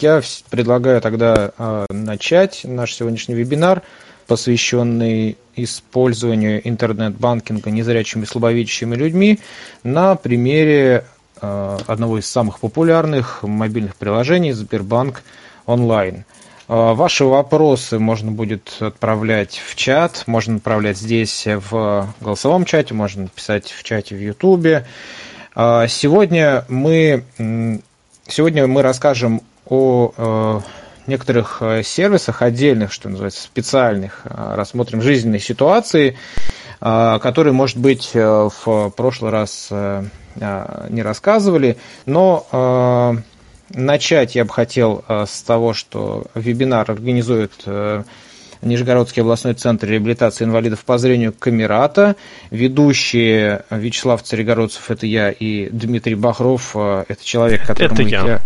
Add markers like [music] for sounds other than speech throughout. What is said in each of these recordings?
Я предлагаю тогда э, начать наш сегодняшний вебинар, посвященный использованию интернет-банкинга незрячими и слабовидящими людьми на примере э, одного из самых популярных мобильных приложений Сбербанк онлайн. Э, ваши вопросы можно будет отправлять в чат, можно отправлять здесь в голосовом чате, можно писать в чате в Ютубе. Сегодня мы, сегодня мы расскажем о э, некоторых э, сервисах отдельных, что называется, специальных, э, рассмотрим жизненные ситуации, которые, может быть, в прошлый раз не рассказывали, но начать я бы хотел с того, что вебинар организует Нижегородский областной центр реабилитации инвалидов по зрению Камерата. Ведущие Вячеслав Царегородцев – это я, и Дмитрий Бахров – это человек, который это я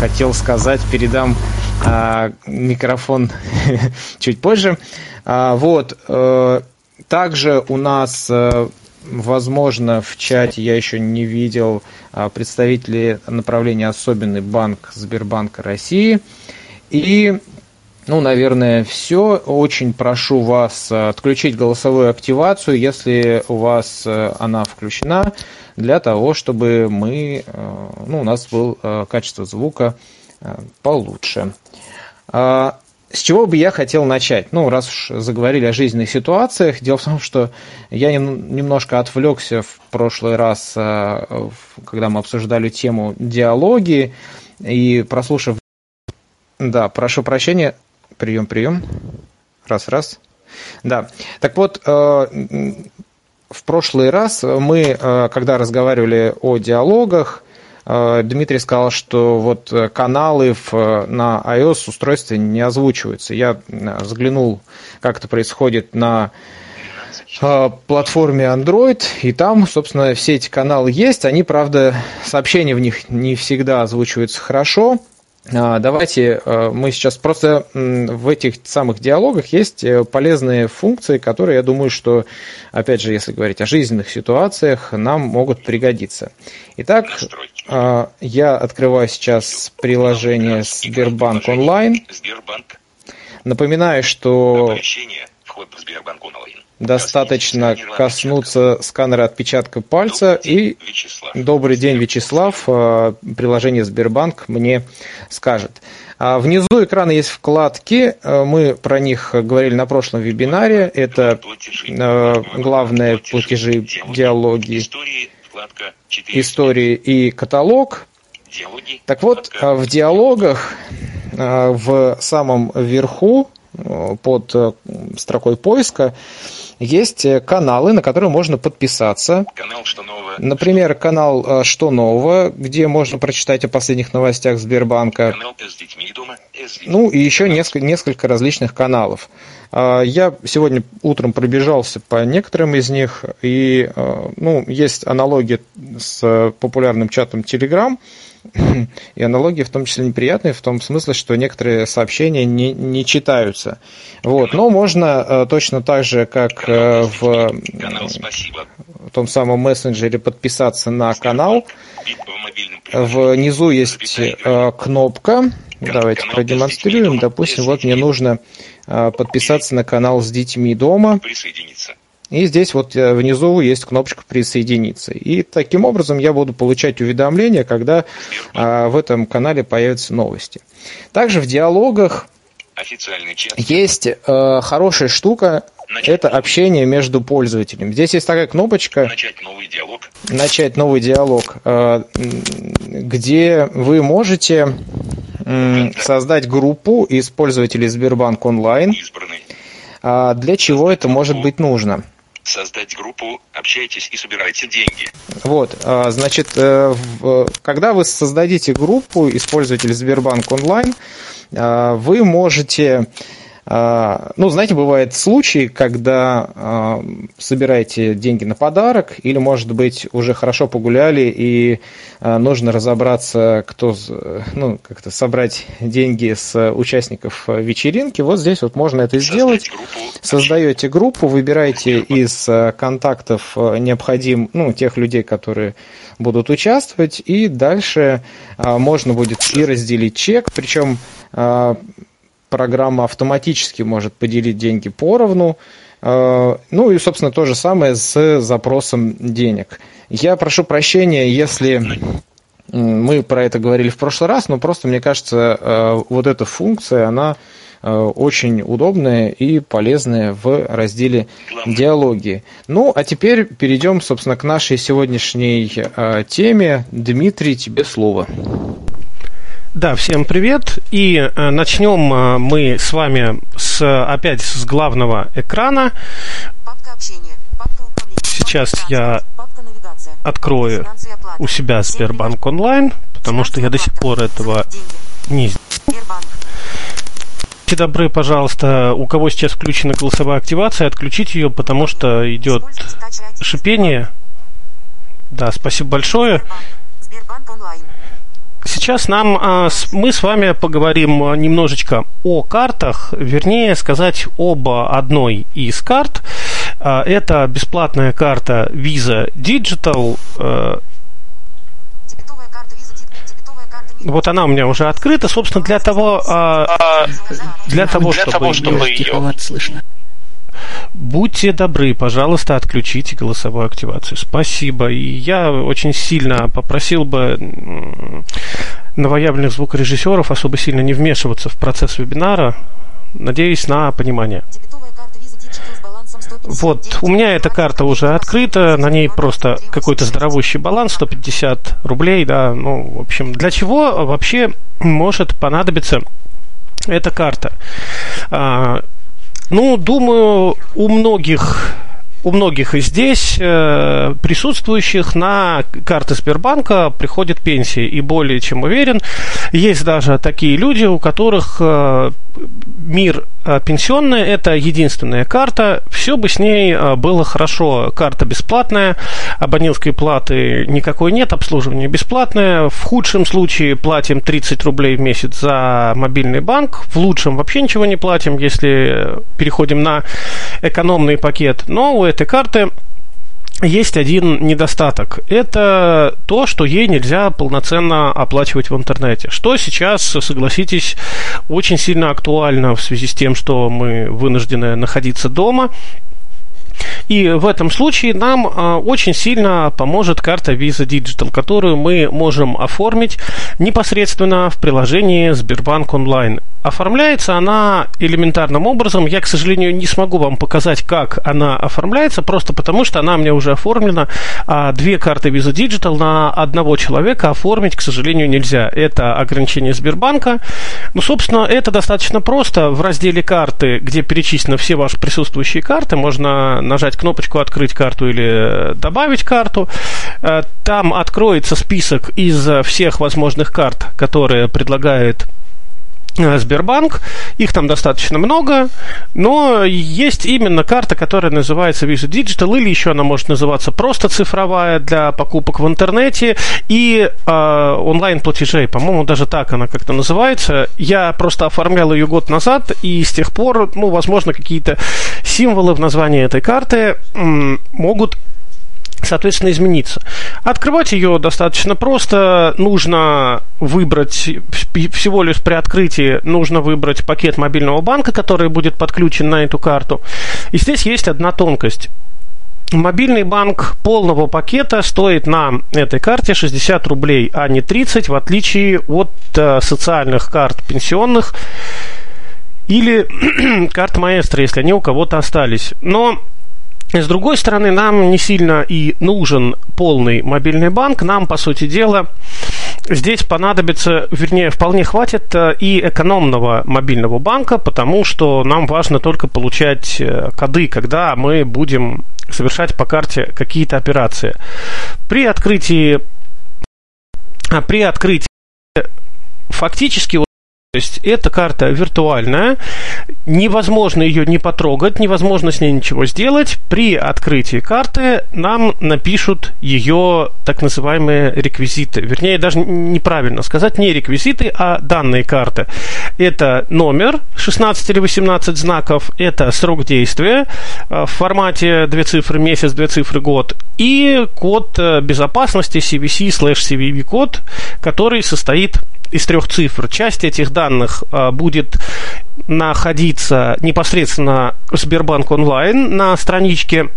хотел сказать, передам а, микрофон [laughs] чуть позже. А, вот. А, также у нас, а, возможно, в чате я еще не видел а, представителей направления «Особенный банк» Сбербанка России. И ну, наверное, все. Очень прошу вас отключить голосовую активацию, если у вас она включена для того, чтобы мы, э, ну, у нас был э, качество звука э, получше. А, с чего бы я хотел начать? Ну, раз уж заговорили о жизненных ситуациях, дело в том, что я немножко отвлекся в прошлый раз, когда мы обсуждали тему диалоги, и прослушав... Да, прошу прощения. Прием, прием. Раз, раз. Да. Так вот, в прошлый раз мы, э, когда разговаривали о диалогах, э, Дмитрий сказал, что вот каналы на iOS устройстве не озвучиваются. Я заглянул, как это происходит на э, платформе Android, и там, собственно, все эти каналы есть. Они, правда, сообщения в них не всегда озвучиваются хорошо. А, давайте э, мы сейчас просто в этих самых диалогах есть э, полезные функции, которые, я думаю, что, опять же, если говорить о жизненных ситуациях, нам могут пригодиться. Итак, а, я открываю сейчас приложение Сбербанк онлайн. Напоминаю, что Достаточно коснуться сканера отпечатка пальца и «Добрый день, Вячеслав», э, приложение Сбербанк мне скажет. А внизу экрана есть вкладки, э, мы про них говорили на прошлом вебинаре. Это главные платежи, диалоги, истории и каталог. Так вот, в диалогах в самом верху под строкой поиска есть э, каналы, на которые можно подписаться. Канал «Что нового?» Например, канал э, «Что нового», где можно прочитать о последних новостях Сбербанка. Канал «С детьми дома». Ну и еще несколько, несколько различных каналов. А, я сегодня утром пробежался по некоторым из них, и э, ну, есть аналогии с популярным чатом Telegram, [laughs] И аналогии в том числе неприятные, в том смысле, что некоторые сообщения не, не читаются. Вот. Но можно э, точно так же, как э, в, том самом мессенджере подписаться на канал. Внизу есть э, кнопка. Давайте продемонстрируем. Допустим, вот мне нужно подписаться на канал с детьми дома. Присоединиться. И здесь вот э, внизу есть кнопочка «Присоединиться». И таким образом я буду получать уведомления, когда а, в этом канале появятся новости. Также в диалогах есть а, хорошая штука, Начать это новый. общение между пользователями. Здесь есть такая кнопочка «Начать новый диалог», Начать новый диалог где вы можете создать группу из пользователей Сбербанк онлайн. Для чего это может быть нужно? Создать группу, общайтесь и собирайте деньги. Вот, а, значит, э, когда вы создадите группу, использователь Сбербанк онлайн, а, вы можете ну, знаете, бывают случаи, когда а, собираете деньги на подарок, или, может быть, уже хорошо погуляли, и а, нужно разобраться, кто, ну, как-то собрать деньги с участников вечеринки. Вот здесь вот можно это сделать. Создаете группу, выбираете из контактов необходим, ну, тех людей, которые будут участвовать, и дальше можно будет и разделить чек, причем программа автоматически может поделить деньги поровну. Э, ну и, собственно, то же самое с запросом денег. Я прошу прощения, если мы про это говорили в прошлый раз, но просто мне кажется, э, вот эта функция, она э, очень удобная и полезная в разделе диалоги. Ну, а теперь перейдем, собственно, к нашей сегодняшней теме. Дмитрий, тебе слово. Да, всем привет. И э, начнем э, мы с вами с, опять с главного экрана. Папка общения, папка Сейчас я открою у себя Сбербанк онлайн, потому что я до сих пор этого не сделал. Будьте добры, пожалуйста, у кого сейчас включена голосовая активация, отключить ее, потому что идет шипение. Да, спасибо большое. Сейчас нам а, мы с вами поговорим немножечко о картах, вернее сказать об одной из карт. А, это бесплатная карта Visa Digital. А, вот она у меня уже открыта, собственно, для того, для того, для чтобы, того, чтобы ее... слышно. Будьте добры, пожалуйста, отключите голосовую активацию. Спасибо. И я очень сильно попросил бы новоявленных звукорежиссеров особо сильно не вмешиваться в процесс вебинара. Надеюсь на понимание. Вот, у меня эта карта уже открыта, на ней просто какой-то здоровущий баланс, 150 рублей, да, ну, в общем, для чего вообще может понадобиться эта карта? Ну, думаю, у многих у многих и здесь э, присутствующих на карты Сбербанка приходит пенсия. И более чем уверен, есть даже такие люди, у которых э, мир э, пенсионный – это единственная карта. Все бы с ней э, было хорошо. Карта бесплатная, абонентской платы никакой нет, обслуживание бесплатное. В худшем случае платим 30 рублей в месяц за мобильный банк. В лучшем вообще ничего не платим, если переходим на экономный пакет. Но у этой карты есть один недостаток. Это то, что ей нельзя полноценно оплачивать в интернете. Что сейчас, согласитесь, очень сильно актуально в связи с тем, что мы вынуждены находиться дома и в этом случае нам а, очень сильно поможет карта Visa Digital, которую мы можем оформить непосредственно в приложении Сбербанк онлайн. Оформляется она элементарным образом. Я, к сожалению, не смогу вам показать, как она оформляется, просто потому что она меня уже оформлена. А две карты Visa Digital на одного человека оформить, к сожалению, нельзя. Это ограничение Сбербанка. Ну, собственно, это достаточно просто. В разделе карты, где перечислены все ваши присутствующие карты, можно нажать кнопочку «Открыть карту» или «Добавить карту». Э, там откроется список из всех возможных карт, которые предлагает Э, Сбербанк. Их там достаточно много, но есть именно карта, которая называется Visa Digital, или еще она может называться просто цифровая для покупок в интернете и э, онлайн-платежей. По-моему, даже так она как-то называется. Я просто оформлял ее год назад, и с тех пор, ну, возможно, какие-то символы в названии этой карты м- могут соответственно, измениться. Открывать ее достаточно просто. Нужно выбрать, всего лишь при открытии, нужно выбрать пакет мобильного банка, который будет подключен на эту карту. И здесь есть одна тонкость. Мобильный банк полного пакета стоит на этой карте 60 рублей, а не 30, в отличие от э, социальных карт пенсионных или [clears throat] карт маэстро, если они у кого-то остались. Но с другой стороны, нам не сильно и нужен полный мобильный банк. Нам, по сути дела, здесь понадобится, вернее, вполне хватит э, и экономного мобильного банка, потому что нам важно только получать э, коды, когда мы будем совершать по карте какие-то операции. При открытии, а, при открытии фактически То есть эта карта виртуальная, невозможно ее не потрогать, невозможно с ней ничего сделать. При открытии карты нам напишут ее так называемые реквизиты. Вернее, даже неправильно сказать, не реквизиты, а данные карты. Это номер 16 или 18 знаков, это срок действия э, в формате две цифры месяц, две цифры год и код э, безопасности CVC слэш CVV код, который состоит из трех цифр. Часть этих данных а, будет находиться непосредственно Сбербанк онлайн на страничке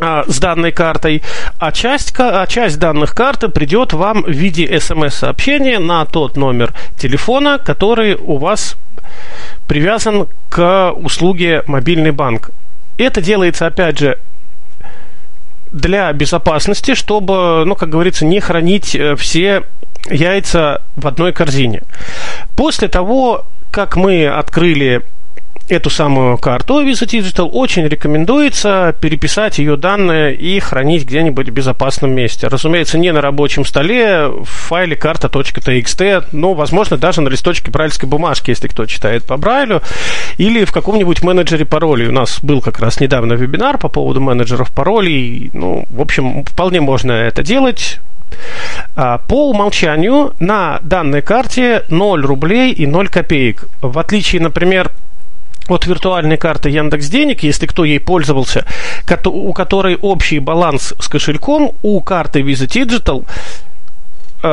а, с данной картой, а часть, а часть данных карты придет вам в виде смс-сообщения на тот номер телефона, который у вас привязан к услуге мобильный банк. Это делается, опять же, для безопасности, чтобы, ну, как говорится, не хранить э, все яйца в одной корзине. После того, как мы открыли эту самую карту Visa Digital, очень рекомендуется переписать ее данные и хранить где-нибудь в безопасном месте. Разумеется, не на рабочем столе, в файле карта.txt, но, возможно, даже на листочке брайльской бумажки, если кто читает по Брайлю, или в каком-нибудь менеджере паролей. У нас был как раз недавно вебинар по поводу менеджеров паролей. Ну, в общем, вполне можно это делать по умолчанию на данной карте 0 рублей и 0 копеек. В отличие, например, от виртуальной карты Яндекс Денег, если кто ей пользовался, у которой общий баланс с кошельком, у карты Visa Digital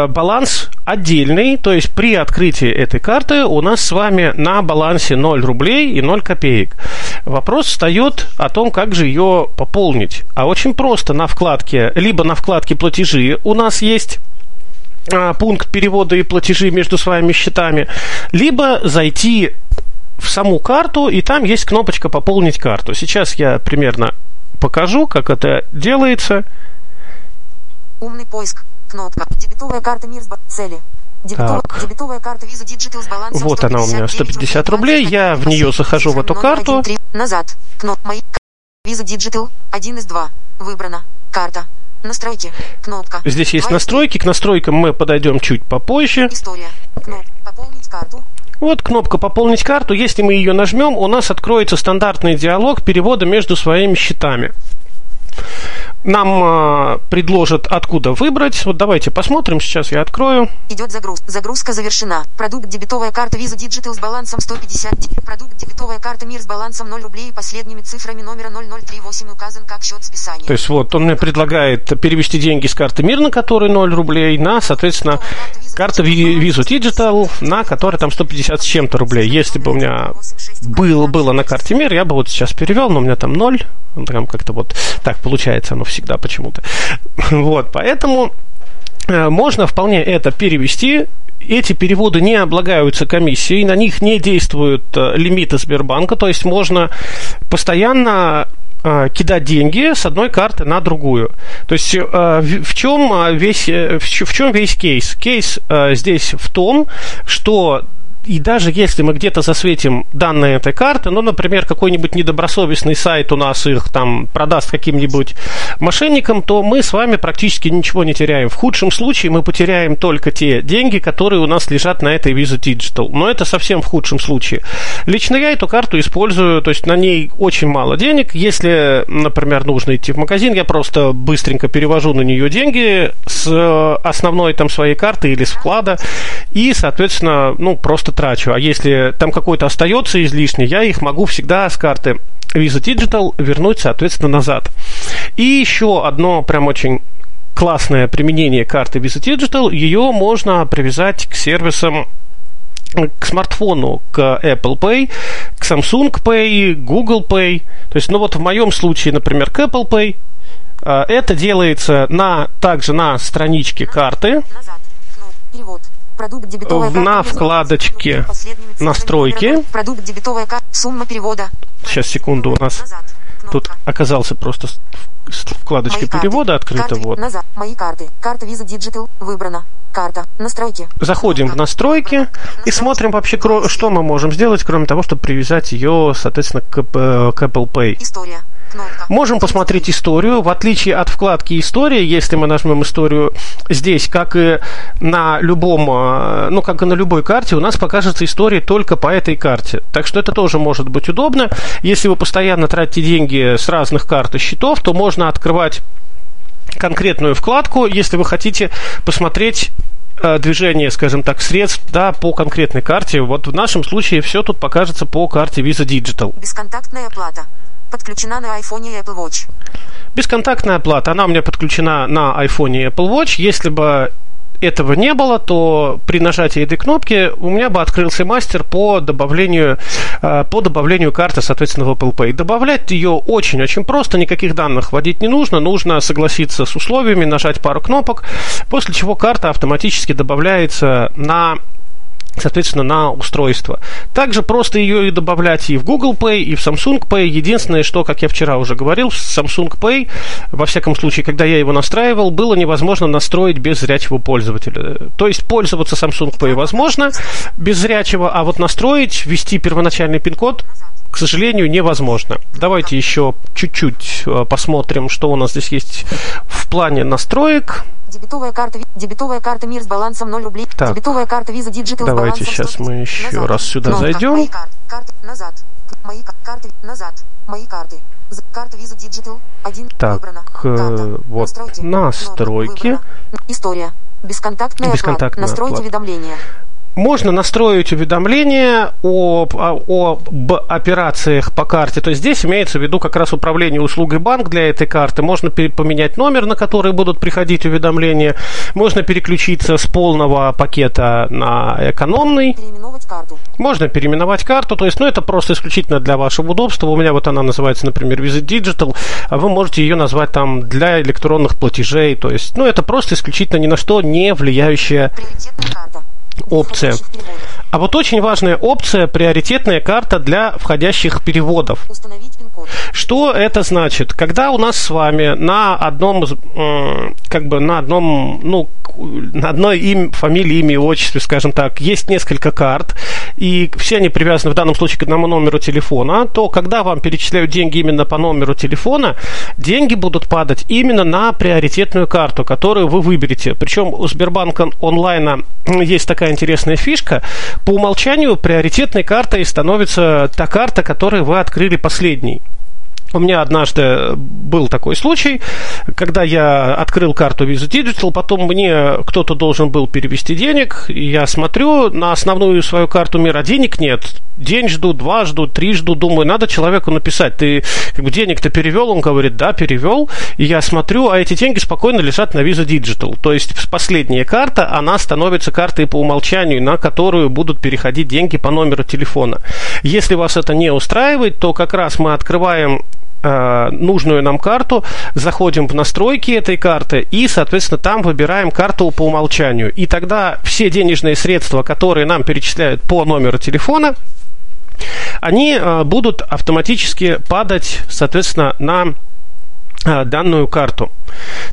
баланс отдельный, то есть при открытии этой карты у нас с вами на балансе 0 рублей и 0 копеек. Вопрос встает о том, как же ее пополнить. А очень просто на вкладке, либо на вкладке платежи у нас есть а, пункт перевода и платежи между своими счетами, либо зайти в саму карту, и там есть кнопочка «Пополнить карту». Сейчас я примерно покажу, как это делается. Умный поиск Кнопка. Дебетовая карта Мир цели. Дебетовая, дебетовая карта Visa Digital с балансом Вот она у меня 150 рублей. Я в нее захожу в эту карту. 1, 3, назад. Кнопка. Мои. Visa Digital. 1 из 2. Выбрана. Карта. Настройки. Кнопка. Здесь есть настройки. К настройкам мы подойдем чуть попозже. История. Кнопка. Пополнить карту. Вот кнопка «Пополнить карту». Если мы ее нажмем, у нас откроется стандартный диалог перевода между своими счетами нам э, предложат, откуда выбрать. Вот давайте посмотрим. Сейчас я открою. Идет загруз. Загрузка завершена. Продукт дебетовая карта Visa Digital с балансом 150. Продукт дебетовая карта Мир с балансом 0 рублей и последними цифрами номера 0038 указан как счет списания. То есть вот он мне предлагает перевести деньги с карты Мир, на которой 0 рублей, на, соответственно, карта Visa Digital, на которой там 150 с чем-то рублей. Если бы у меня было, было на карте Мир, я бы вот сейчас перевел, но у меня там 0. Там как-то вот так получается оно всегда почему-то. [laughs] Вот, поэтому э, можно вполне это перевести. Эти переводы не облагаются комиссией, на них не действуют э, лимиты Сбербанка, то есть можно постоянно э, кидать деньги с одной карты на другую. То есть в чем весь, в чем весь кейс? Кейс здесь в том, что и даже если мы где-то засветим данные этой карты, ну, например, какой-нибудь недобросовестный сайт у нас их там продаст каким-нибудь мошенникам, то мы с вами практически ничего не теряем. В худшем случае мы потеряем только те деньги, которые у нас лежат на этой Visa Digital. Но это совсем в худшем случае. Лично я эту карту использую, то есть на ней очень мало денег. Если, например, нужно идти в магазин, я просто быстренько перевожу на нее деньги с основной там своей карты или с вклада и, соответственно, ну, просто трачу. А если там какой-то остается излишний, я их могу всегда с карты Visa Digital вернуть, соответственно, назад. И еще одно прям очень классное применение карты Visa Digital, ее можно привязать к сервисам к смартфону, к Apple Pay, к Samsung Pay, Google Pay. То есть, ну вот в моем случае, например, к Apple Pay, а, это делается на, также на страничке карты. Назад. Перевод. На вкладочке настройки. Продукт дебетовая карта. Сумма перевода. Сейчас, секунду, у нас тут оказался просто вкладочка перевода открыта. Вот. Назад. Мои карты. Карта Visa Digital выбрана. Карта. Настройки. Заходим в настройки и смотрим вообще, что мы можем сделать, кроме того, чтобы привязать ее, соответственно, к, э, к Apple Pay. История. Кнопка. Можем посмотреть историю. В отличие от вкладки «История», если мы нажмем историю здесь, как и на любом, э, ну, как и на любой карте, у нас покажется история только по этой карте. Так что это тоже может быть удобно. Если вы постоянно тратите деньги с разных карт и счетов, то можно открывать конкретную вкладку, если вы хотите посмотреть э, движение, скажем так, средств да, по конкретной карте. Вот в нашем случае все тут покажется по карте Visa Digital. Бесконтактная оплата. Подключена на iPhone и Apple Watch. Бесконтактная оплата, она у меня подключена на iPhone и Apple Watch. Если бы этого не было, то при нажатии этой кнопки у меня бы открылся мастер по добавлению, э, по добавлению карты, соответственно, в Apple Pay. Добавлять ее очень-очень просто, никаких данных вводить не нужно, нужно согласиться с условиями, нажать пару кнопок, после чего карта автоматически добавляется на соответственно, на устройство. Также просто ее и добавлять и в Google Pay, и в Samsung Pay. Единственное, что, как я вчера уже говорил, Samsung Pay, во всяком случае, когда я его настраивал, было невозможно настроить без зрячего пользователя. То есть пользоваться Samsung Pay возможно без зрячего, а вот настроить, ввести первоначальный пин-код к сожалению, невозможно. Давайте еще чуть-чуть э, посмотрим, что у нас здесь есть в плане настроек. Дебетовая карта, дебетовая карта Мир с балансом 0 рублей. Так. Дебетовая карта Visa Digital Давайте сейчас 100. мы еще Назад. раз сюда Кнопка. зайдем. Мои карты. Карты. Назад. Мои ка- карты. Назад. Мои карты. Карта Visa Digital. Один. Так, Выбрано. э, Карта. вот Настройки. настройки. История. Бесконтактная, Бесконтактная оплата. Настроить оплата. уведомления. Можно настроить уведомления о, о, об операциях по карте. То есть здесь имеется в виду как раз управление услугой банк для этой карты. Можно поменять номер, на который будут приходить уведомления. Можно переключиться с полного пакета на экономный. Переименовать карту. Можно переименовать карту, то есть, ну, это просто исключительно для вашего удобства. У меня вот она называется, например, Visit Digital, а вы можете ее назвать там для электронных платежей. То есть, ну, это просто исключительно ни на что не влияющая карта. Опция. а вот очень важная опция – приоритетная карта для входящих переводов. Что это значит? Когда у нас с вами на одном, как бы на одном, ну, на одной им, фамилии, имя отчестве, скажем так, есть несколько карт, и все они привязаны в данном случае к одному номеру телефона, то когда вам перечисляют деньги именно по номеру телефона, деньги будут падать именно на приоритетную карту, которую вы выберете. Причем у Сбербанка онлайна [clears throat] есть такая интересная фишка. По умолчанию приоритетной картой становится та карта, которую вы открыли последней. У меня однажды был такой случай, когда я открыл карту Visa Digital, потом мне кто-то должен был перевести денег, и я смотрю на основную свою карту мира, денег нет. День жду, два жду, три жду, думаю, надо человеку написать, ты как бы денег-то перевел? Он говорит, да, перевел. И я смотрю, а эти деньги спокойно лежат на Visa Digital. То есть последняя карта, она становится картой по умолчанию, на которую будут переходить деньги по номеру телефона. Если вас это не устраивает, то как раз мы открываем э, нужную нам карту, заходим в настройки этой карты и, соответственно, там выбираем карту по умолчанию. И тогда все денежные средства, которые нам перечисляют по номеру телефона, они э, будут автоматически падать, соответственно, на данную карту.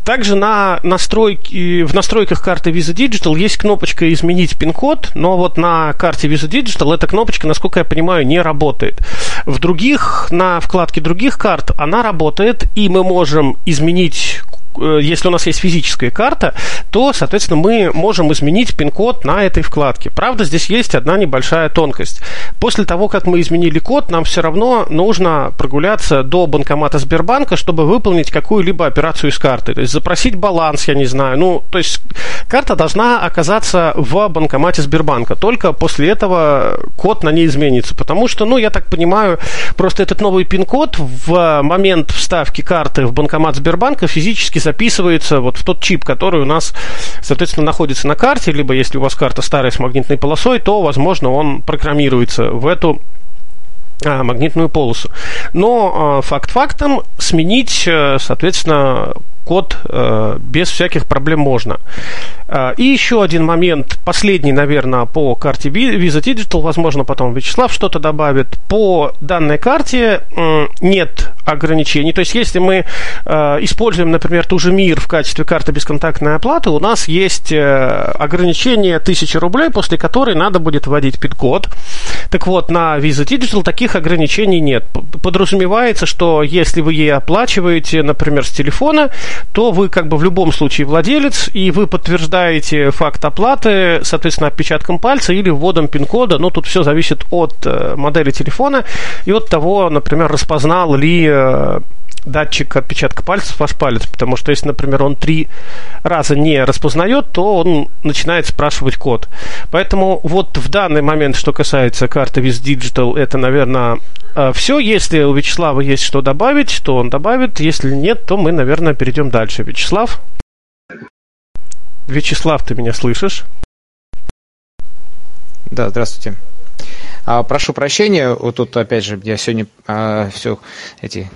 Также на настройки, в настройках карты Visa Digital есть кнопочка «Изменить пин-код», но вот на карте Visa Digital эта кнопочка, насколько я понимаю, не работает. В других, на вкладке других карт она работает, и мы можем изменить э, если у нас есть физическая карта, то, соответственно, мы можем изменить пин-код на этой вкладке. Правда, здесь есть одна небольшая тонкость. После того, как мы изменили код, нам все равно нужно прогуляться до банкомата Сбербанка, чтобы выполнить какую-либо операцию с картой. То есть запросить баланс, я не знаю. Ну, то есть карта должна оказаться в банкомате Сбербанка. Только после этого код на ней изменится. Потому что, ну, я так понимаю, просто этот новый пин-код в момент вставки карты в банкомат Сбербанка физически записывается вот в тот чип, который у нас, соответственно, находится на карте, либо если у вас карта старая с магнитной полосой, то, возможно, он программируется в эту а, магнитную полосу. Но а, факт фактом сменить, э, соответственно, код э, без всяких проблем можно. А, И еще один момент, последний, наверное, по карте Visa Digital, возможно, потом Вячеслав что-то добавит. По данной карте нет ограничений. То есть, если мы э, используем, например, ту же МИР в качестве карты бесконтактной оплаты, у нас есть э, ограничение 1000 рублей, после которой надо будет вводить пин-код. Так вот, на Visa Digital таких ограничений нет. Подразумевается, что если вы ей оплачиваете, например, с телефона, то вы как бы в любом случае владелец, и вы подтверждаете факт оплаты, соответственно, отпечатком пальца или вводом пин-кода. Но тут все зависит от э, модели телефона и от того, например, распознал ли э, датчик отпечатка пальцев ваш палец, потому что если, например, он три раза не распознает, то он начинает спрашивать код. Поэтому вот в данный момент, что касается карты Visa Digital, это, наверное, э, все. Если у Вячеслава есть что добавить, то он добавит. Если нет, то мы, наверное, перейдем дальше. Вячеслав? Вячеслав, ты меня слышишь? Да, здравствуйте. А, прошу прощения, вот тут опять же я сегодня а, все эти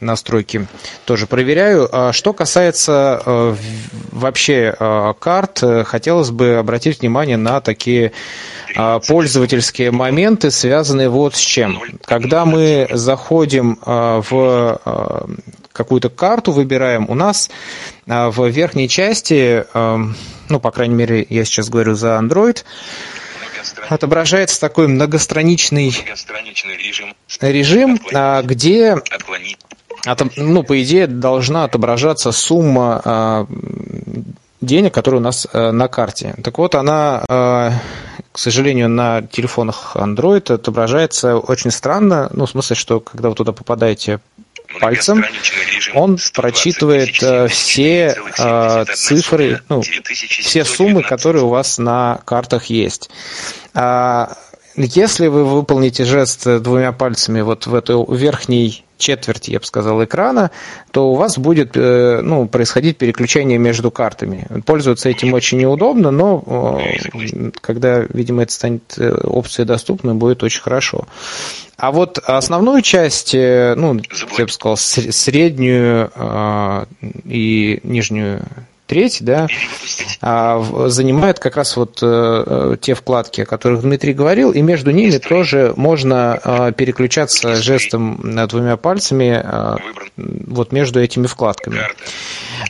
настройки тоже проверяю. А, что касается а, вообще а, карт, хотелось бы обратить внимание на такие а, пользовательские моменты, связанные вот с чем. Когда мы заходим а, в а, какую-то карту, выбираем, у нас в верхней части, а, ну, по крайней мере, я сейчас говорю за Android, отображается такой многостраничный режим, режим а, где ну, по идее, должна отображаться сумма а, денег, которые у нас а, на карте. Так вот, она, к сожалению, на телефонах Android отображается очень странно. Ну, в смысле, что когда вы туда попадаете пальцем, он прочитывает все цифры, ну, все суммы, которые у вас на картах есть. Если вы выполните жест двумя пальцами вот в эту верхней четверти, я бы сказал, экрана, то у вас будет э, ну, происходить переключение между картами. Пользоваться этим очень неудобно, но когда, видимо, это станет э, опцией доступной, будет очень хорошо. А вот основную часть, э, ну, я бы сказал, среднюю и нижнюю треть, да, а, занимает как раз вот э, те вкладки, о которых Дмитрий говорил, и между ними тоже можно а, переключаться жестом двумя пальцами а, вот между этими вкладками.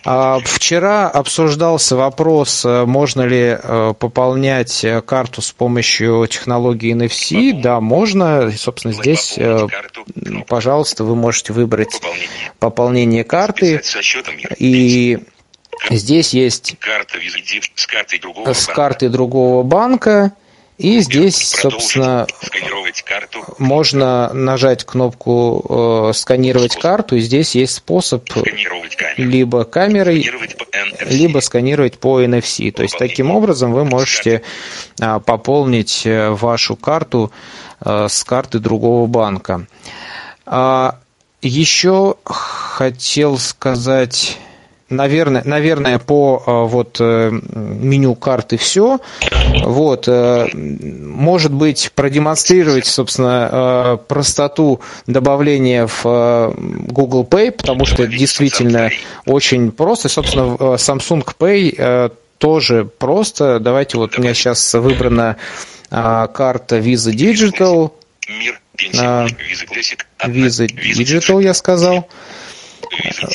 Вчера обсуждался вопрос, можно ли э, пополнять карту с помощью технологии NFC. Да, можно. Собственно, здесь, э, пожалуйста, вы можете выбрать пополнение карты. И Здесь есть карта с картой другого, с картой другого банка. И здесь, собственно, можно нажать кнопку э, «Сканировать карту», и здесь есть способ либо камерой, либо сканировать по NFC. То есть, таким образом вы можете э, пополнить э, вашу карту э, с карты другого банка. А, еще хотел сказать Наверное, наверное, по э, вот э, меню карты все. Вот, э, может быть, продемонстрировать, собственно, простоту добавления в Google Pay, потому что это действительно очень просто. Собственно, Samsung Pay тоже просто. Давайте вот у меня сейчас выбрана карта Visa Digital. Visa Digital, я сказал.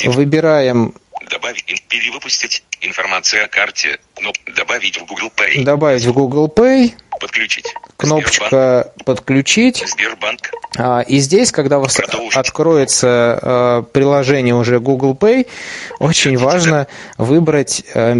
Выбираем Добавить, перевыпустить информацию о карте. Кноп, добавить в Google Pay. Добавить в Google Pay. Подключить. Кнопочка Сбербанк. «Подключить». Сбербанк. А, и здесь, когда у вас Продолжить. откроется а, приложение уже Google Pay, очень важно выбрать а,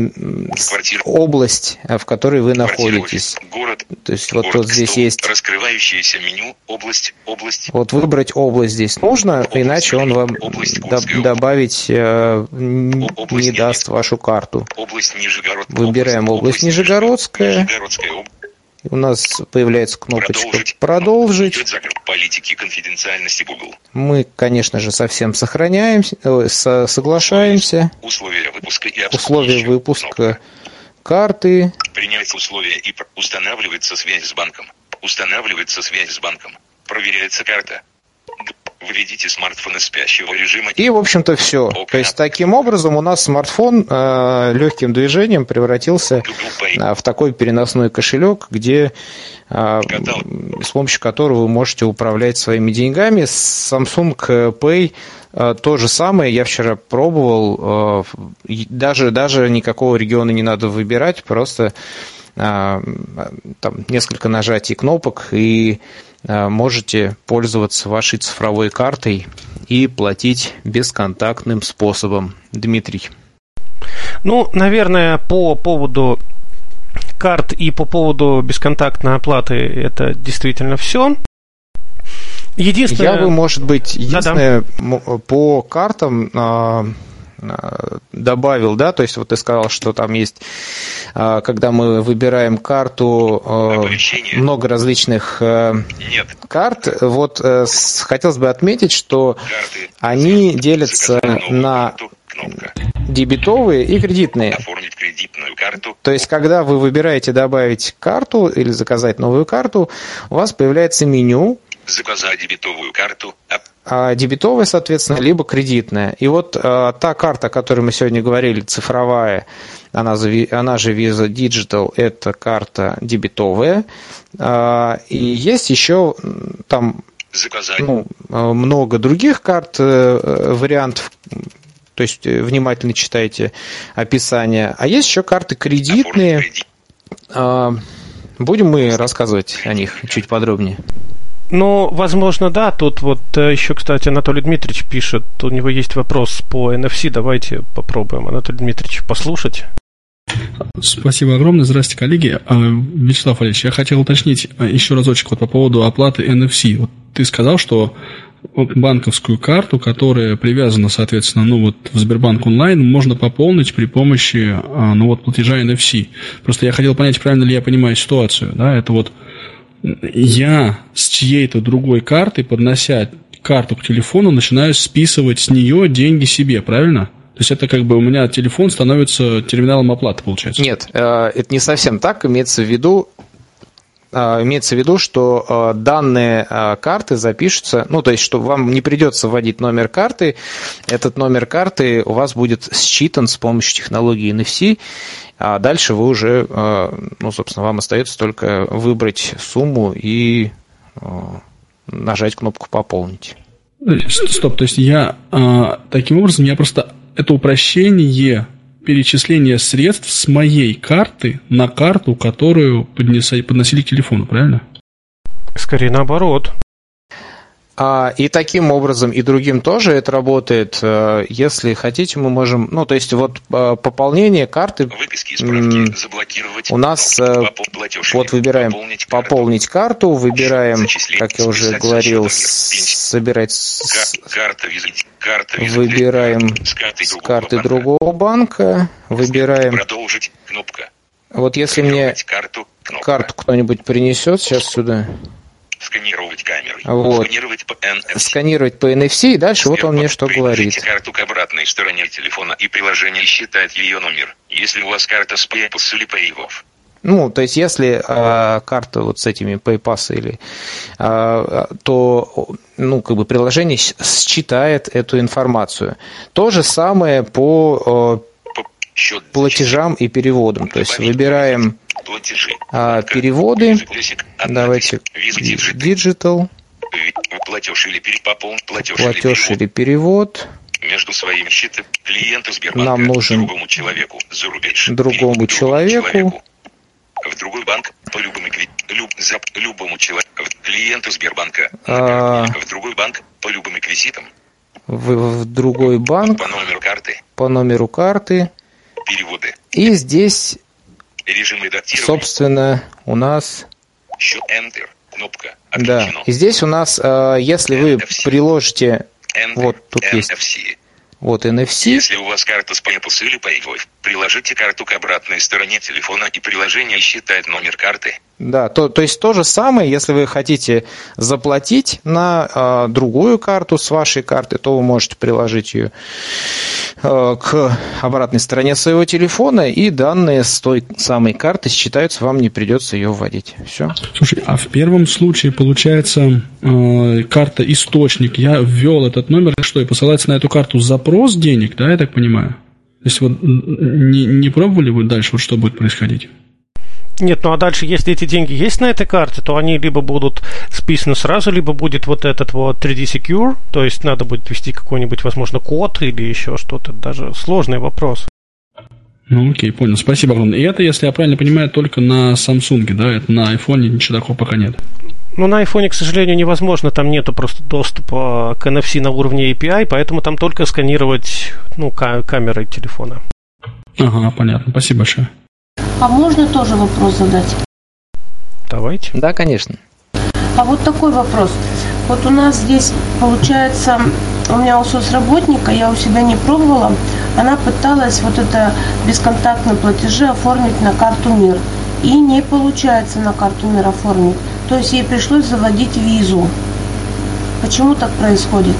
область, в которой вы находитесь. Город. То есть вот тут здесь есть... Раскрывающееся меню, область, область. Вот выбрать область здесь нужно, область, иначе он вам до, добавить э, не даст вашу карту. Область Нижегород. Выбираем область, область Нижегородская. Нижегородская у нас появляется кнопочка «Продолжить». продолжить. политики конфиденциальности Google. Мы, конечно же, совсем сохраняемся, э, соглашаемся. Условия выпуска и Условия выпуска карты. Принять условия и устанавливается связь с банком. Устанавливается связь с банком. Проверяется карта. Введите смартфон из спящего режима. И, в общем-то, все. Okay. То есть, таким образом, у нас смартфон э, легким движением превратился э, в такой переносной кошелек, где э, с помощью которого вы можете управлять своими деньгами. Samsung Pay э, то же самое. Я вчера пробовал. Э, даже, даже никакого региона не надо выбирать. Просто там несколько нажатий кнопок и можете пользоваться вашей цифровой картой и платить бесконтактным способом. Дмитрий. Ну, наверное, по поводу карт и по поводу бесконтактной оплаты это действительно все. Единственное... Я бы, может быть, единственное, Да-да. по картам а, добавил, да, то есть вот ты сказал, что там есть, а, когда мы выбираем карту, Оповещение. много различных Нет. карт, вот э, хотелось бы отметить, что Карты. они делятся на кнопка. Дебетовые и кредитные. Оформить кредитную карту. То есть, когда вы выбираете добавить карту или заказать новую карту, у вас появляется меню. Заказать дебетовую карту. А дебетовая, соответственно, либо кредитная. И вот а, та карта, о которой мы сегодня говорили, цифровая, она, она же Visa Digital, это карта дебетовая. А, и есть еще там заказать. Ну, много других карт, э, вариантов, то есть э, внимательно читайте описание. А есть еще карты кредитные. Будем мы рассказывать о них чуть подробнее. Ну, возможно, да. Тут вот э, еще, кстати, Анатолий Дмитриевич пишет, у него есть вопрос по NFC. Давайте попробуем, Анатолий Дмитриевич, послушать. Спасибо огромное. Здравствуйте, коллеги. А, Вячеслав Олегович, я хотел уточнить э, еще разочек вот по поводу оплаты NFC. Вот ты сказал, что банковскую карту, которая привязана, соответственно, ну вот в Сбербанк онлайн, можно пополнить при помощи, а, ну вот, платежа NFC. Просто я хотел понять, правильно ли я понимаю ситуацию, да, это вот я с чьей-то другой карты, поднося карту к телефону, начинаю списывать с нее деньги себе, правильно? То есть это как бы у меня телефон становится терминалом оплаты, получается? Нет, э, это не совсем так. Имеется в виду, имеется в виду, что а, данные а, карты запишутся, ну, то есть, что вам не придется вводить номер карты, этот номер карты у вас будет считан с помощью технологии NFC, а дальше вы уже, ну, собственно, вам остается только выбрать сумму и нажать кнопку «Пополнить». Стоп, то есть я таким образом, я просто это упрощение перечисление средств с моей карты на карту, которую поднесли, подносили к телефону, правильно? Скорее наоборот. А, и таким образом, и другим тоже это работает. Э, если хотите, мы можем... Ну, то есть, вот э, пополнение карты... Выписки, справки, заблокировать. У нас... Э, платеж, вот выбираем пополнить, пополнить карту, выбираем, как я уже говорил, собирать... Карта, карта, выбираем с карты, с карты другого банка, выбираем... Продолжить, кнопка. Вот если мне карту, карту кто-нибудь принесет сейчас сюда... Сканировать камерой. Вот. Сканировать по NFC. Сканировать по NFC, и дальше вот он мне что говорит. карту к обратной стороне телефона, и приложение считает ее номер. Если у вас карта с PayPass или Paywov, ну, то есть, если э, карта вот с этими PayPass или, э, то, ну, как бы приложение считает эту информацию. То же самое по э, платежам и переводам. То есть, выбираем. А, переводы. Давайте. Digital. Платеж или перепопол, платеж, платеж или, перевод. Между своим счетом клиента Сбербанка Нам нужен другому человеку за рубеж. Другому человеку. человеку. В другой банк по любому, люб, за, любому человеку. Клиенту Сбербанка. А... В другой банк по любым реквизитам. В, в другой банк. По номеру карты. По номеру карты. Переводы. И здесь Режим редактирования. Собственно, у нас... Счет Enter. Кнопка. Отключено. Да. И здесь у нас, э, если вы приложите... Enter. Вот тут NFC. есть вот NFC. Если у вас карта с PayPal или PayWave, приложите карту к обратной стороне телефона и приложение считает номер карты. Да, то, то есть то же самое, если вы хотите заплатить на э, другую карту с вашей карты, то вы можете приложить ее э, к обратной стороне своего телефона, и данные с той самой карты считаются, вам не придется ее вводить. Все. Слушай, а в первом случае, получается, э, карта источник, я ввел этот номер, что, и посылается на эту карту запрос запрос денег, да, я так понимаю? То есть вот не, не пробовали вы дальше, вот что будет происходить? Нет, ну а дальше, если эти деньги есть на этой карте, то они либо будут списаны сразу, либо будет вот этот вот 3D Secure, то есть надо будет ввести какой-нибудь, возможно, код или еще что-то. Даже сложный вопрос. Ну окей, понял. Спасибо огромное. И это, если я правильно понимаю, только на Samsung, да? Это на iPhone ничего такого пока нет. Ну, на iPhone, к сожалению, невозможно. Там нету просто доступа к NFC на уровне API, поэтому там только сканировать ну, камерой телефона. Ага, понятно. Спасибо большое. А можно тоже вопрос задать? Давайте. Да, конечно. А вот такой вопрос. Вот у нас здесь, получается, у меня у соцработника, я у себя не пробовала, она пыталась вот это бесконтактные платежи оформить на карту МИР. И не получается на карту МИР оформить. То есть ей пришлось заводить визу. Почему так происходит?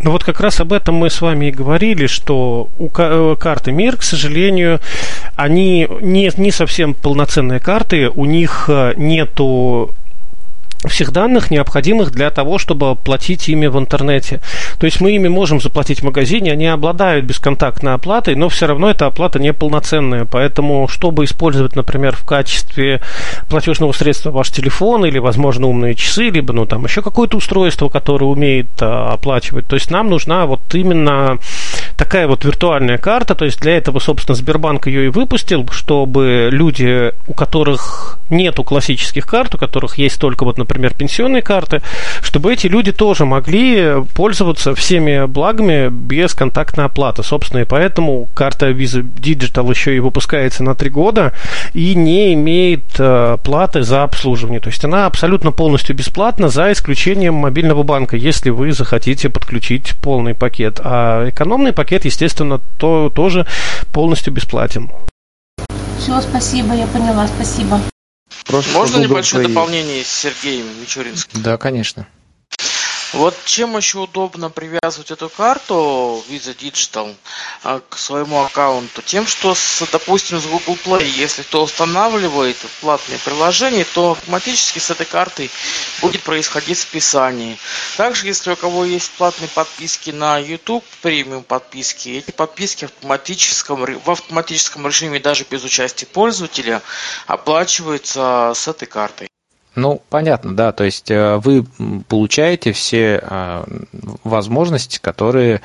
Ну вот как раз об этом мы с вами и говорили, что у э, карты МИР, к сожалению, они не, не совсем полноценные карты, у них э, нету всех данных, необходимых для того, чтобы платить ими в интернете. То есть мы ими можем заплатить в магазине, они обладают бесконтактной оплатой, но все равно эта оплата неполноценная. Поэтому, чтобы использовать, например, в качестве платежного средства ваш телефон или, возможно, умные часы, либо ну, там еще какое-то устройство, которое умеет а, оплачивать, то есть нам нужна вот именно такая вот виртуальная карта. То есть для этого, собственно, Сбербанк ее и выпустил, чтобы люди, у которых нету классических карт, у которых есть только вот, например, например, пенсионные карты, чтобы эти люди тоже могли пользоваться всеми благами без контактной оплаты. Собственно, и поэтому карта Visa Digital еще и выпускается на три года и не имеет э, платы за обслуживание. То есть она абсолютно полностью бесплатна, за исключением мобильного банка, если вы захотите подключить полный пакет. А экономный пакет, естественно, то, тоже полностью бесплатен. Все, спасибо, я поняла, спасибо. Просто Можно небольшое дополнение с Сергеем Мичуринским? Да, конечно. Вот чем еще удобно привязывать эту карту Visa Digital а, к своему аккаунту? Тем, что, с, допустим, с Google Play, если кто устанавливает платные приложения, то автоматически с этой картой будет происходить списание. Также, если у кого есть платные подписки на YouTube, премиум подписки, эти подписки автоматическом, в автоматическом режиме, даже без участия пользователя, оплачиваются с этой картой. Ну, понятно, да. То есть э, вы получаете все э, возможности, которые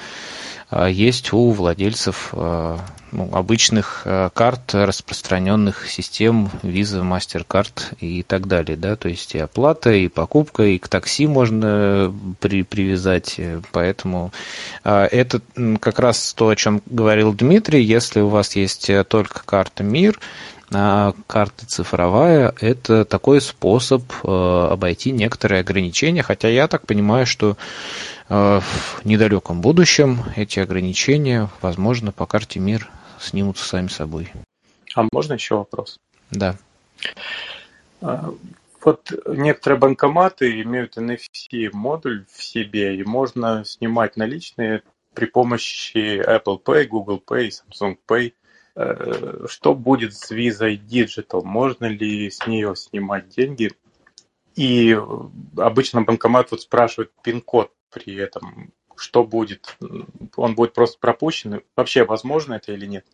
э, есть у владельцев ну, обычных карт, распространенных систем Visa, MasterCard и так далее. Да? То есть и оплата, и покупка, и к такси можно при, привязать. Поэтому это как раз то, о чем говорил Дмитрий. Если у вас есть только карта МИР, карта цифровая – это такой способ э, обойти некоторые ограничения, хотя я так понимаю, что э, в недалеком будущем эти ограничения, возможно, по карте МИР снимутся сами собой. А можно еще вопрос? Да. А, вот некоторые банкоматы имеют NFC-модуль в себе, и можно снимать наличные при помощи Apple Pay, Google Pay, Samsung Pay – что будет с Visa Digital? Можно ли с нее снимать деньги? И обычно банкомат вот спрашивает пин-код при этом. Что будет? Он будет просто пропущен? Вообще возможно это или нет?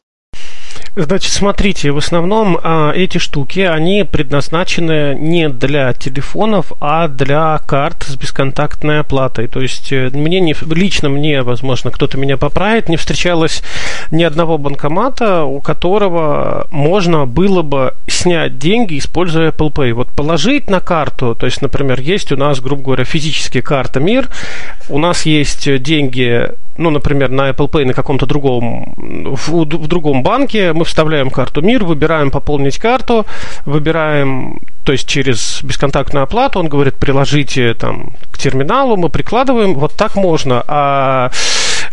Значит, смотрите, в основном а, эти штуки, они предназначены не для телефонов, а для карт с бесконтактной оплатой. То есть э, мне не, лично мне, возможно, кто-то меня поправит, не встречалось ни одного банкомата, у которого можно было бы снять деньги, используя Apple Pay. Вот положить на карту, то есть, например, есть у нас, грубо говоря, физические карта МИР, у нас есть деньги ну, например, на Apple Pay на каком-то другом, в, в другом банке, мы вставляем карту МИР, выбираем пополнить карту, выбираем, то есть через бесконтактную оплату, он говорит, приложите там к терминалу, мы прикладываем, вот так можно. А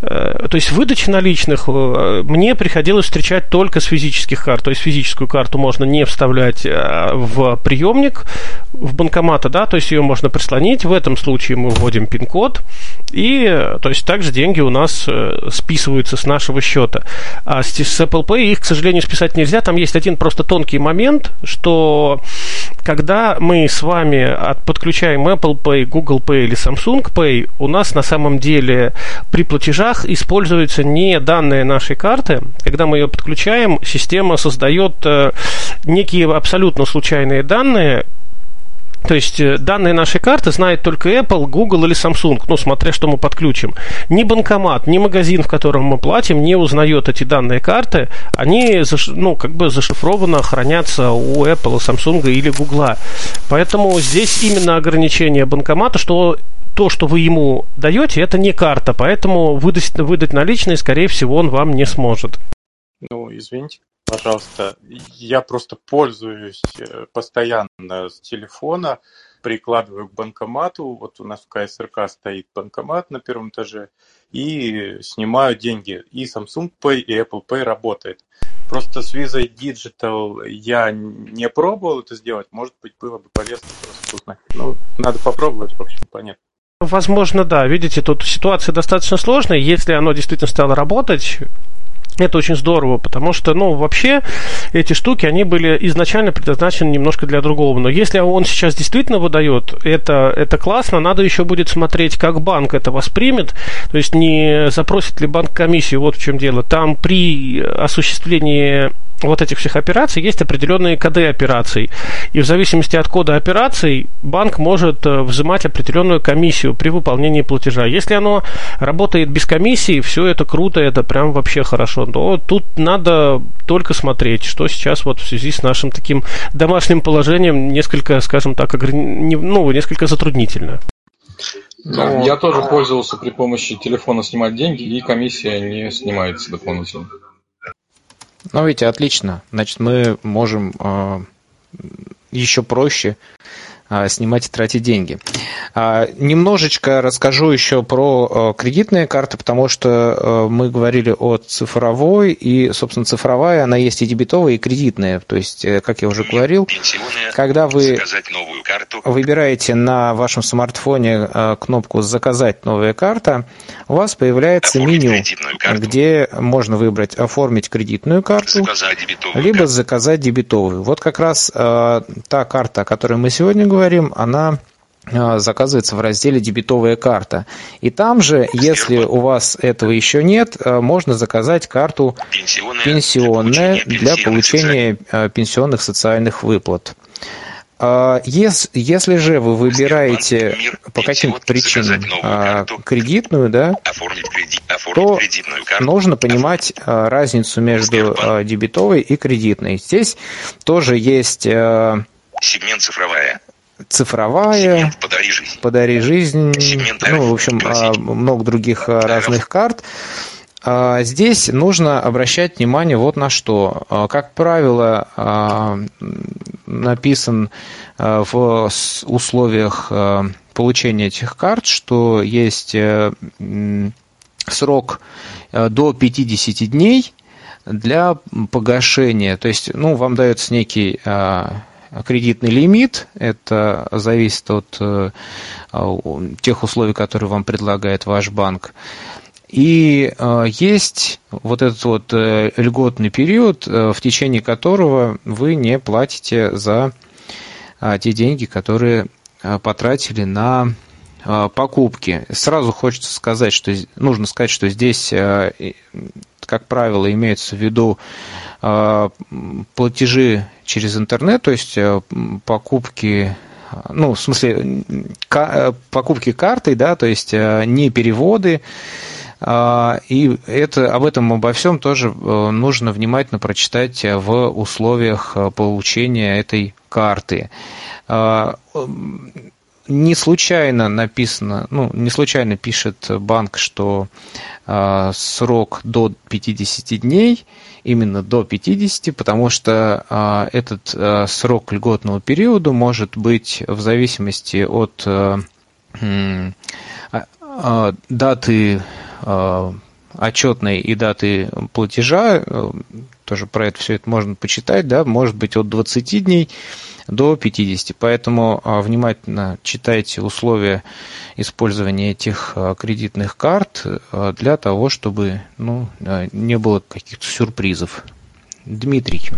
Э, то есть выдачи наличных э, мне приходилось встречать только с физических карт. То есть физическую карту можно не вставлять э, в приемник, в банкомата, да, то есть ее можно прислонить. В этом случае мы вводим пин-код, и то есть также деньги у нас списываются с нашего счета. А с Apple Pay их, к сожалению, списать нельзя. Там есть один просто тонкий момент, что когда мы с вами подключаем Apple Pay, Google Pay или Samsung Pay, у нас на самом деле при платежах используются не данные нашей карты. Когда мы ее подключаем, система создает э, некие абсолютно случайные данные, То есть э, данные нашей карты знает только Apple, Google или Samsung, ну, смотря что мы подключим. Ни банкомат, ни магазин, в котором мы платим, не узнает эти данные карты. Они, ну, как бы зашифрованно хранятся у Apple, Samsung или Google. Поэтому здесь именно ограничение банкомата, что то, что вы ему даете, это не карта, поэтому выдать, выдать наличные, скорее всего, он вам не сможет. Ну, извините, пожалуйста, я просто пользуюсь э, постоянно с телефона, прикладываю к банкомату, вот у нас в КСРК стоит банкомат на первом этаже, и снимаю деньги. И Samsung Pay, и Apple Pay работает. Просто с Visa Digital я не пробовал это сделать, может быть, было бы полезно просто узнать. Ну, надо попробовать, в общем, понятно. Возможно, да. Видите, тут ситуация достаточно сложная. Если оно действительно стало работать, это очень здорово, потому что, ну, вообще эти штуки, они были изначально предназначены немножко для другого. Но если он сейчас действительно выдает, это, это классно, надо еще будет смотреть, как банк это воспримет, то есть не запросит ли банк комиссию, вот в чем дело. Там при осуществлении вот этих всех операций есть определенные коды операций. И в зависимости от кода операций банк может э, взимать определенную комиссию при выполнении платежа. Если оно работает без комиссии, все это круто, это прям вообще хорошо. Но тут надо только смотреть, что сейчас вот в связи с нашим таким домашним положением несколько, скажем так, ну, несколько затруднительно. Но... Я тоже пользовался при помощи телефона снимать деньги, и комиссия не снимается дополнительно. Ну, видите, отлично. Значит, мы можем э, еще проще а, снимать и тратить деньги. А, немножечко расскажу еще про э, кредитные карты, потому что э, мы говорили о цифровой, и, собственно, цифровая, она есть и дебетовая, и кредитная. То есть, э, как я уже говорил, когда вы выбираете на вашем смартфоне кнопку «Заказать новая карта», у вас появляется меню, где можно выбрать «Оформить кредитную карту», либо «Заказать дебетовую». Вот как раз та карта, о которой мы сегодня говорим, говорим, она а, заказывается в разделе «Дебетовая карта». И там же, если у вас этого еще нет, а, можно заказать карту пенсионная для получения а, пенсионных социальных выплат. Если, же вы выбираете по каким-то причинам кредитную, да, то нужно понимать разницу между дебетовой и кредитной. Здесь тоже есть сегмент цифровая цифровая, подари жизнь, подари жизнь ну, в общем, а, много других а, разных карт. А, здесь нужно обращать внимание вот на что. Как правило, написан в условиях получения этих карт, что есть э, срок э, до 50 дней для погашения. То есть, ну, вам дается некий кредитный лимит. Это зависит от э, тех условий, которые вам предлагает ваш банк. И э, есть вот этот вот э, льготный период, в течение которого вы не платите за те деньги, которые потратили на покупки. Сразу хочется сказать, что нужно сказать, что здесь, как правило, имеется в виду платежи через интернет, то есть э, покупки ну, в смысле, э, покупки картой, да, то есть э, не переводы, и это, об этом обо всем тоже нужно внимательно прочитать в условиях получения этой карты. Не случайно написано, ну, не случайно пишет банк, что срок до 50 дней – именно до 50, потому что а, этот а, срок льготного периода может быть в зависимости от а, даты отчетной и даты платежа, тоже про это все это можно почитать, да, может быть от 20 дней до 50. Поэтому внимательно читайте условия использования этих кредитных карт для того, чтобы ну, не было каких-то сюрпризов. Дмитрий.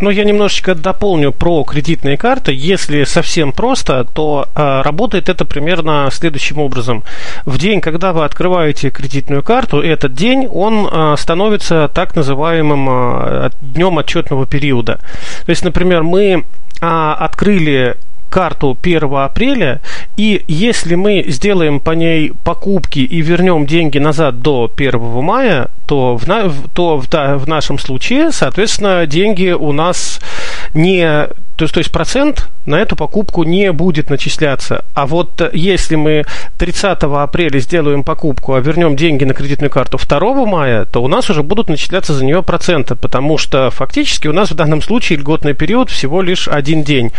Ну, я немножечко дополню про кредитные карты. Если совсем просто, то э, работает это примерно следующим образом. В день, когда вы открываете кредитную карту, этот день, он э, становится так называемым э, днем отчетного периода. То есть, например, мы э, открыли карту 1 апреля, и если мы сделаем по ней покупки и вернем деньги назад до 1 мая, то в, на, то в, да, в нашем случае, соответственно, деньги у нас не то есть, то есть процент на эту покупку не будет начисляться. А вот если мы 30 апреля сделаем покупку, а вернем деньги на кредитную карту 2 мая, то у нас уже будут начисляться за нее проценты, потому что фактически у нас в данном случае льготный период всего лишь один день.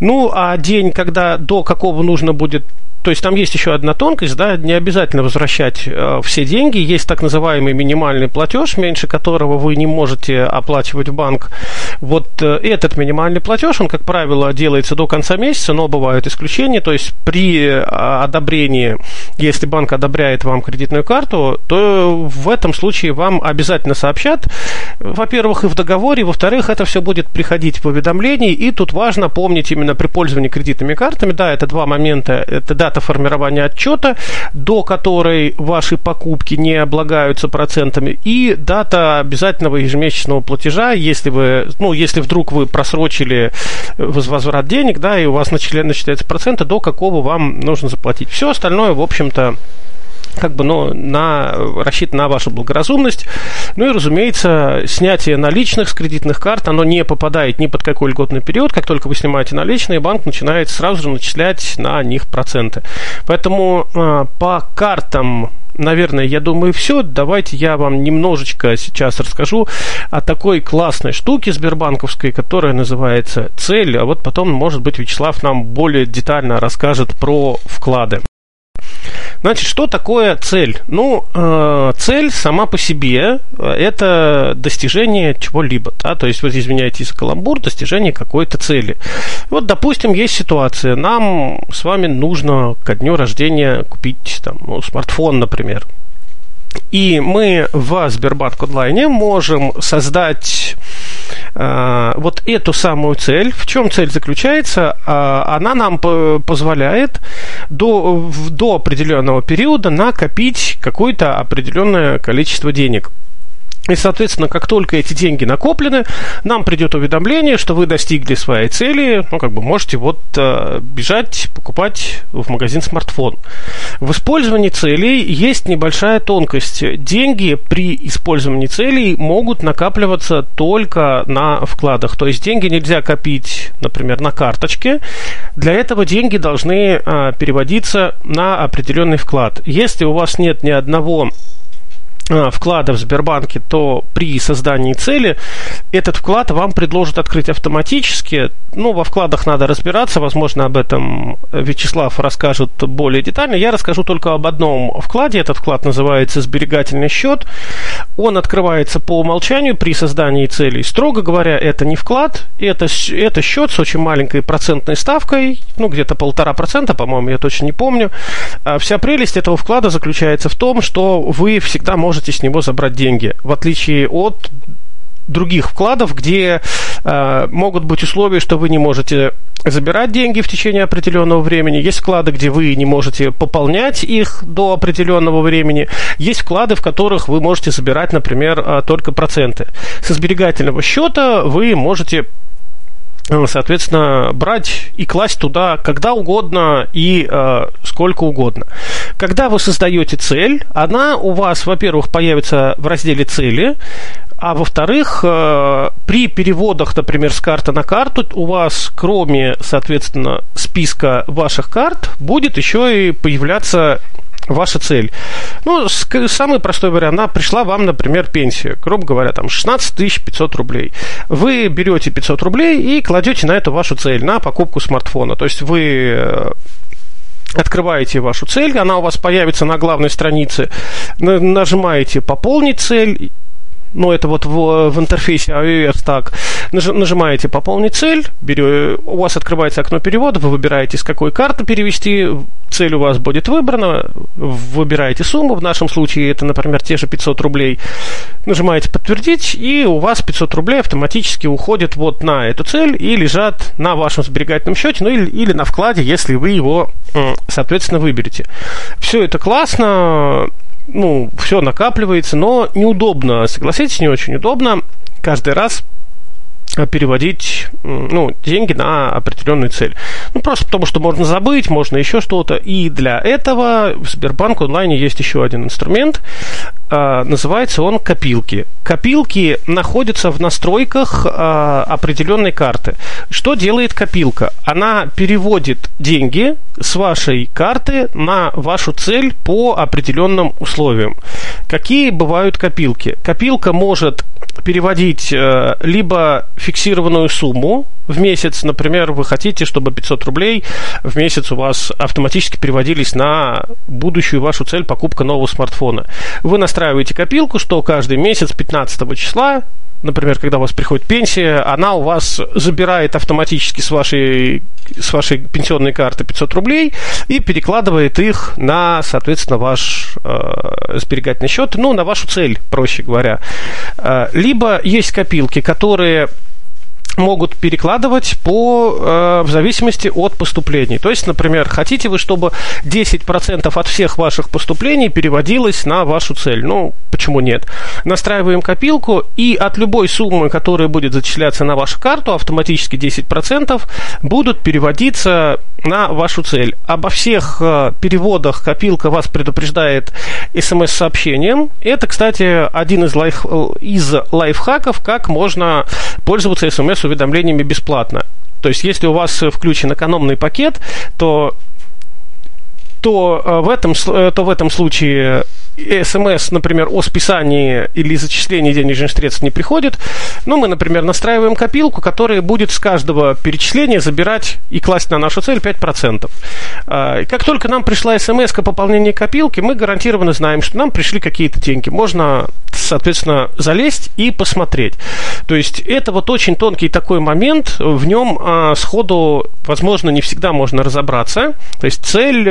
Ну, а день, когда до какого нужно будет то есть там есть еще одна тонкость, да, не обязательно возвращать э, все деньги. Есть так называемый минимальный платеж, меньше которого вы не можете оплачивать в банк. Вот э, этот минимальный платеж, он, как правило, делается до конца месяца, но бывают исключения. То есть при э, одобрении, если банк одобряет вам кредитную карту, то в этом случае вам обязательно сообщат, во-первых, и в договоре, во-вторых, это все будет приходить в уведомлении, и тут важно помнить именно при пользовании кредитными картами, да, это два момента, это дата дата формирования отчета, до которой ваши покупки не облагаются процентами, и дата обязательного ежемесячного платежа, если вы, ну, если вдруг вы просрочили возврат денег, да, и у вас начисляются проценты, до какого вам нужно заплатить. Все остальное, в общем-то, как бы, ну, на, рассчитан на вашу благоразумность. Ну и, разумеется, снятие наличных с кредитных карт, оно не попадает ни под какой льготный период. Как только вы снимаете наличные, банк начинает сразу же начислять на них проценты. Поэтому э, по картам наверное, я думаю, все. Давайте я вам немножечко сейчас расскажу о такой классной штуке сбербанковской, которая называется «Цель». А вот потом, может быть, Вячеслав нам более детально расскажет про вклады. Значит, что такое цель? Ну, э, цель сама по себе э, это достижение чего-либо. Да? То есть, вот извиняйте за каламбур, достижение какой-то цели. Вот, допустим, есть ситуация. Нам с вами нужно ко дню рождения купить там, ну, смартфон, например. И мы в Сбербанк онлайне можем создать э, вот эту самую цель. В чем цель заключается? Э, она нам позволяет до, до определенного периода накопить какое-то определенное количество денег. И, соответственно, как только эти деньги накоплены, нам придет уведомление, что вы достигли своей цели, ну, как бы можете вот э, бежать, покупать в магазин смартфон. В использовании целей есть небольшая тонкость. Деньги при использовании целей могут накапливаться только на вкладах. То есть деньги нельзя копить, например, на карточке. Для этого деньги должны э, переводиться на определенный вклад. Если у вас нет ни одного вклада в Сбербанке, то при создании цели этот вклад вам предложат открыть автоматически. Ну, во вкладах надо разбираться, возможно, об этом Вячеслав расскажет более детально. Я расскажу только об одном вкладе. Этот вклад называется сберегательный счет. Он открывается по умолчанию при создании целей. Строго говоря, это не вклад, это, это счет с очень маленькой процентной ставкой, ну, где-то полтора процента, по-моему, я точно не помню. А вся прелесть этого вклада заключается в том, что вы всегда можете можете с него забрать деньги, в отличие от других вкладов, где э, могут быть условия, что вы не можете забирать деньги в течение определенного времени. Есть вклады, где вы не можете пополнять их до определенного времени. Есть вклады, в которых вы можете забирать, например, э, только проценты. Со сберегательного счета вы можете соответственно, брать и класть туда когда угодно и э, сколько угодно. Когда вы создаете цель, она у вас, во-первых, появится в разделе цели, а во-вторых, э, при переводах, например, с карты на карту, у вас, кроме, соответственно, списка ваших карт, будет еще и появляться ваша цель. Ну, самый простой вариант, она пришла вам, например, пенсия, грубо говоря, там 16 500 рублей. Вы берете 500 рублей и кладете на эту вашу цель, на покупку смартфона. То есть вы э, открываете вашу цель, она у вас появится на главной странице, нажимаете «Пополнить цель», ну, это вот в, в интерфейсе iOS так, нажимаете «Пополнить цель», берете, у вас открывается окно перевода, вы выбираете, с какой карты перевести, цель у вас будет выбрана, выбираете сумму, в нашем случае это, например, те же 500 рублей, нажимаете «Подтвердить», и у вас 500 рублей автоматически уходят вот на эту цель и лежат на вашем сберегательном счете, ну или, или на вкладе, если вы его, соответственно, выберете. Все это классно, ну, все накапливается, но неудобно, согласитесь, не очень удобно. Каждый раз переводить ну, деньги на определенную цель. Ну, просто потому что можно забыть, можно еще что-то. И для этого в Сбербанк онлайне есть еще один инструмент. А, называется он копилки. Копилки находятся в настройках а, определенной карты. Что делает копилка? Она переводит деньги с вашей карты на вашу цель по определенным условиям. Какие бывают копилки? Копилка может переводить э, либо фиксированную сумму в месяц, например, вы хотите, чтобы 500 рублей в месяц у вас автоматически переводились на будущую вашу цель покупка нового смартфона. Вы настраиваете копилку, что каждый месяц 15 числа например, когда у вас приходит пенсия, она у вас забирает автоматически с вашей, с вашей пенсионной карты 500 рублей и перекладывает их на, соответственно, ваш э, сберегательный счет, ну, на вашу цель, проще говоря. Э, либо есть копилки, которые могут перекладывать по, э, в зависимости от поступлений. То есть, например, хотите вы, чтобы 10% от всех ваших поступлений переводилось на вашу цель? Ну, почему нет? Настраиваем копилку, и от любой суммы, которая будет зачисляться на вашу карту, автоматически 10% будут переводиться на вашу цель. Обо всех э, переводах копилка вас предупреждает смс-сообщением. Это, кстати, один из, лайф, из лайфхаков, как можно пользоваться смс-уведомлениями бесплатно. То есть, если у вас включен экономный пакет, то то э, в этом, э, то в этом случае смс, например, о списании или зачислении денежных средств не приходит, но мы, например, настраиваем копилку, которая будет с каждого перечисления забирать и класть на нашу цель 5%. А, и как только нам пришла смс о пополнении копилки, мы гарантированно знаем, что нам пришли какие-то деньги. Можно, соответственно, залезть и посмотреть. То есть это вот очень тонкий такой момент, в нем а, сходу, возможно, не всегда можно разобраться. То есть цель,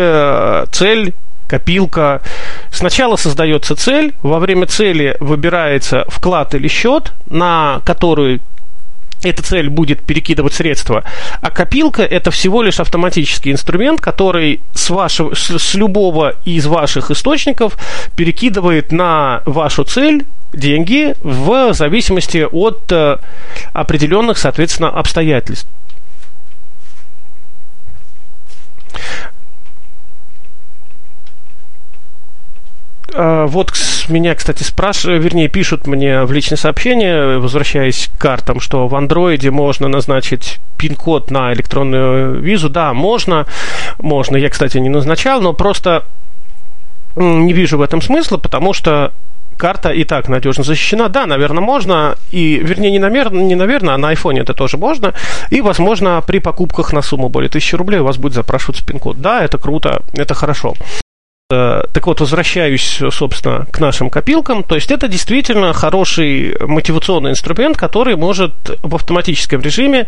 цель копилка. Сначала создается цель, во время цели выбирается вклад или счет, на который эта цель будет перекидывать средства, а копилка это всего лишь автоматический инструмент, который с, вашего, с, с любого из ваших источников перекидывает на вашу цель деньги в зависимости от э, определенных, соответственно, обстоятельств. Вот меня, кстати, спрашивают, вернее, пишут мне в личное сообщение, возвращаясь к картам, что в андроиде можно назначить пин-код на электронную визу. Да, можно, можно. Я, кстати, не назначал, но просто не вижу в этом смысла, потому что карта и так надежно защищена. Да, наверное, можно. И, вернее, не, намер, не наверное, а на айфоне это тоже можно. И, возможно, при покупках на сумму более 1000 рублей у вас будет запрашиваться пин-код. Да, это круто, это хорошо. Э, так вот, возвращаюсь, собственно, к нашим копилкам. То есть это действительно хороший мотивационный инструмент, который может в автоматическом режиме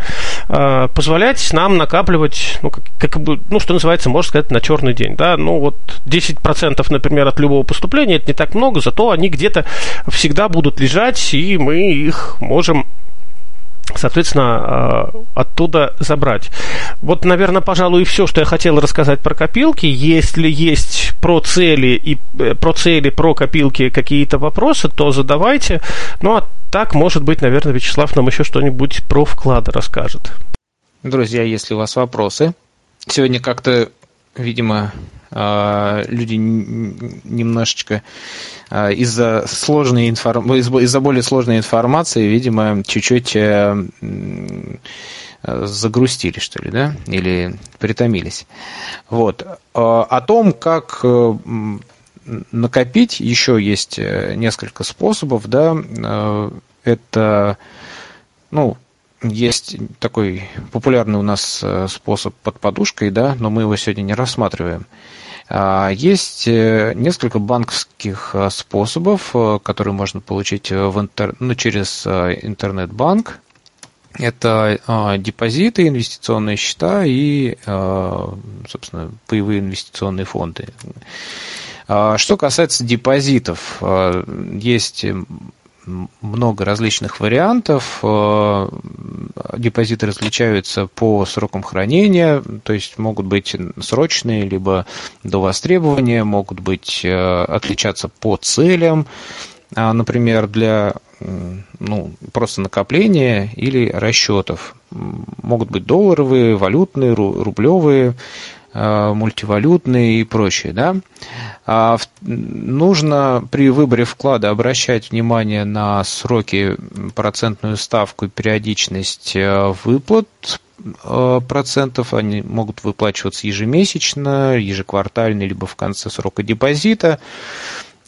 э, позволять нам накапливать, ну, как, как бы, ну, что называется, можно сказать, на черный день. Да? Ну, вот 10%, например, от любого поступления, это не так много, зато они где-то всегда будут лежать, и мы их можем соответственно, э, оттуда забрать. Вот, наверное, пожалуй, и все, что я хотел рассказать про копилки. Если есть про цели и э, про цели, про копилки какие-то вопросы, то задавайте. Ну, а так, может быть, наверное, Вячеслав нам еще что-нибудь про вклады расскажет. Друзья, если у вас вопросы, сегодня как-то, видимо, а, люди немножечко а, из-за сложной информ... из-за более сложной информации, видимо, чуть-чуть э, загрустили, что ли, да, или притомились. Вот. А, о том, как э, накопить, еще есть э, несколько способов, да, это, ну, есть такой популярный у нас способ под подушкой, да, но мы его сегодня не рассматриваем. А, есть э, несколько банковских э, способов, э, которые можно получить в интер... ну, через интернет-банк. Это депозиты, инвестиционные счета и, собственно, паевые инвестиционные фонды. А, что касается депозитов, есть много различных вариантов. Э, депозиты различаются по срокам хранения, то есть могут быть срочные, либо до востребования, могут быть э, отличаться по целям. а, например, для ну, просто накопления или расчетов. Могут быть долларовые, валютные, рублевые, мультивалютные и прочее. Да? А нужно при выборе вклада обращать внимание на сроки, процентную ставку и периодичность выплат процентов, они могут выплачиваться ежемесячно, ежеквартально, либо в конце срока депозита.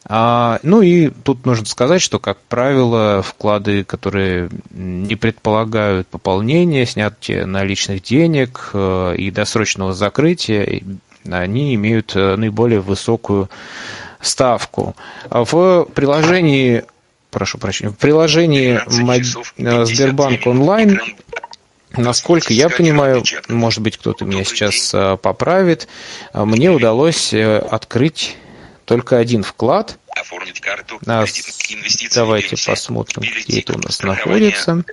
А, ну и тут нужно сказать, что, как правило, вклады, которые не предполагают пополнения, снятия наличных денег э, и досрочного закрытия, они имеют э, наиболее высокую ставку. В приложении, прошу прощения, в приложении э, Сбербанк онлайн Насколько я понимаю, может быть, кто-то меня сейчас поправит, мне удалось открыть только один вклад. Оформить карту, а, давайте посмотрим, где это у нас находится.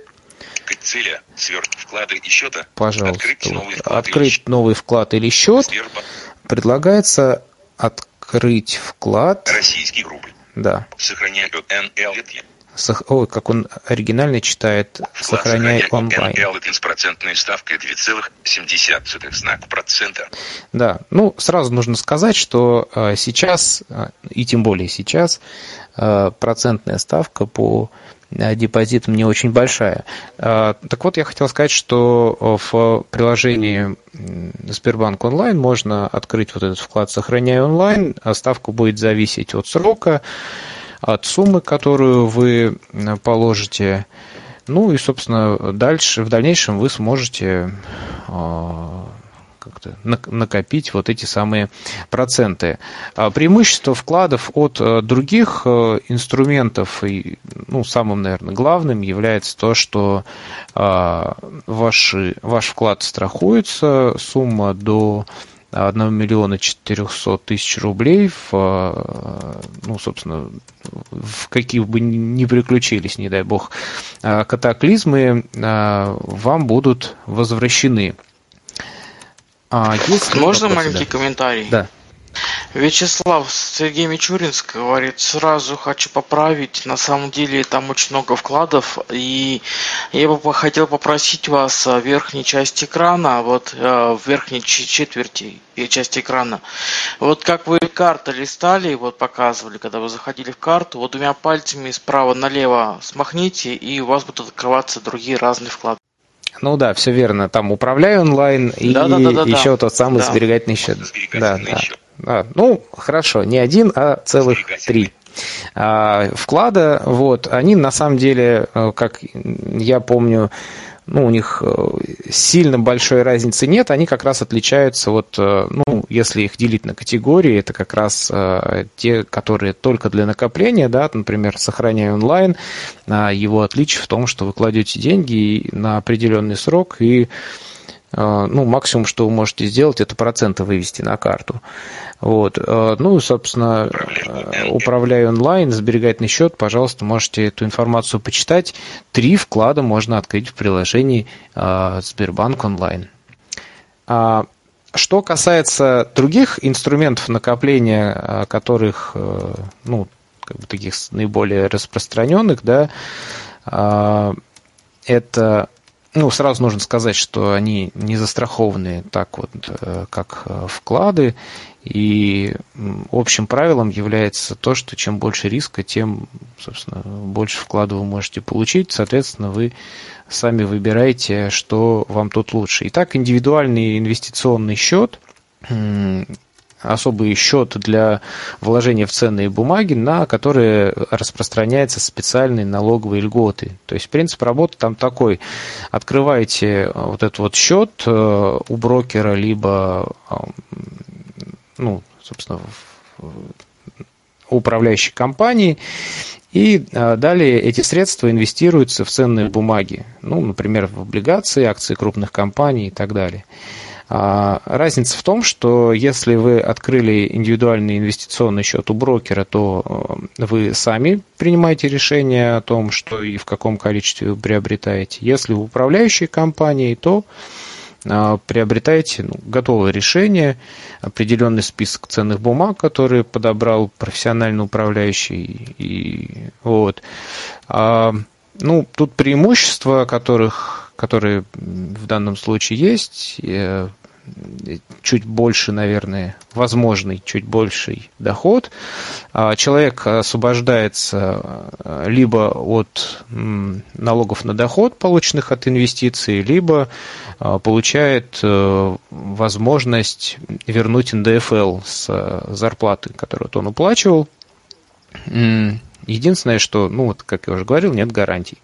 Цели, вклады и счета. Пожалуйста. Открыть, новый, вклад открыть или... новый вклад или счет. Предлагается открыть вклад. Российский рубль. Да. Сохраняю НЛ. Ой, как он оригинально читает, сохраняй онлайн. с процентной ставкой 2,7 знак процента. Да, ну, сразу нужно сказать, что э, сейчас, э, и тем более сейчас, э, процентная ставка по депозитам не очень большая. Так вот, я хотел сказать, что в приложении Сбербанк онлайн можно открыть вот этот вклад «Сохраняй онлайн», а ставка будет зависеть от срока, от суммы, которую вы положите. Ну и, собственно, дальше, в дальнейшем вы сможете а, как-то накопить вот эти самые проценты. А преимущество вкладов от э, других э, инструментов, и, ну, самым, наверное, главным является то, что а, ваши, ваш вклад страхуется, сумма до 1 миллиона 400 тысяч рублей в, э, ну, собственно, в каких бы ни приключились, не дай бог, э, катаклизмы, э, вам будут возвращены. А есть Можно маленький да? комментарий? Да. Вячеслав Сергей Мичуринск говорит, сразу хочу поправить, на самом деле там очень много вкладов, и я бы хотел попросить вас в верхней части экрана, вот э, в верхней четверти части экрана, вот как вы карты листали, вот показывали, когда вы заходили в карту, вот двумя пальцами справа налево смахните, и у вас будут открываться другие разные вклады. Ну да, все верно. Там управляй онлайн и да, да, да, еще да. тот самый да. сберегательный счет. Сберегательный да, счет. А, ну, хорошо, не один, а целых три а, вклада. Вот, они на самом деле, э, как я помню, ну, у них э, сильно большой разницы нет, они как раз отличаются, вот, э, ну, если их делить на категории, это как раз те, которые только для накопления, да, например, сохраняя онлайн, его отличие в том, что вы кладете деньги на определенный срок и ну, максимум, что вы можете сделать, это проценты вывести на карту. Вот. Э, ну, собственно, э, управляя онлайн, сберегательный счет, пожалуйста, можете эту информацию почитать. Три вклада можно открыть в приложении Сбербанк онлайн. А, что касается других инструментов накопления, которых, ну, как бы таких наиболее распространенных, да, это ну, сразу нужно сказать, что они не застрахованы так вот, как вклады, и общим правилом является то, что чем больше риска, тем, собственно, больше вклада вы можете получить. Соответственно, вы сами выбираете, что вам тут лучше. Итак, индивидуальный инвестиционный счет особый счет для вложения в ценные бумаги, на которые распространяются специальные налоговые льготы. То есть принцип работы там такой. Открываете вот этот вот счет э, у брокера, либо ну, собственно, управляющей компании, и далее эти средства инвестируются в ценные бумаги, ну, например, в облигации, акции крупных компаний и так далее. А, разница в том, что если вы открыли индивидуальный инвестиционный счет у брокера, то э, вы сами принимаете решение о том, что и в каком количестве вы приобретаете. Если в управляющей компании, то а, приобретаете ну, готовое решение, определенный список ценных бумаг, которые подобрал профессиональный управляющий. И, вот. А, ну, тут преимущества, которых, которые в данном случае есть, э, чуть больше, наверное, возможный чуть больший доход, а человек освобождается э, либо от налогов на доход, полученных от инвестиций, либо э, получает возможность вернуть НДФЛ с зарплаты, которую он уплачивал. Единственное, что, ну вот, как я уже говорил, нет гарантий.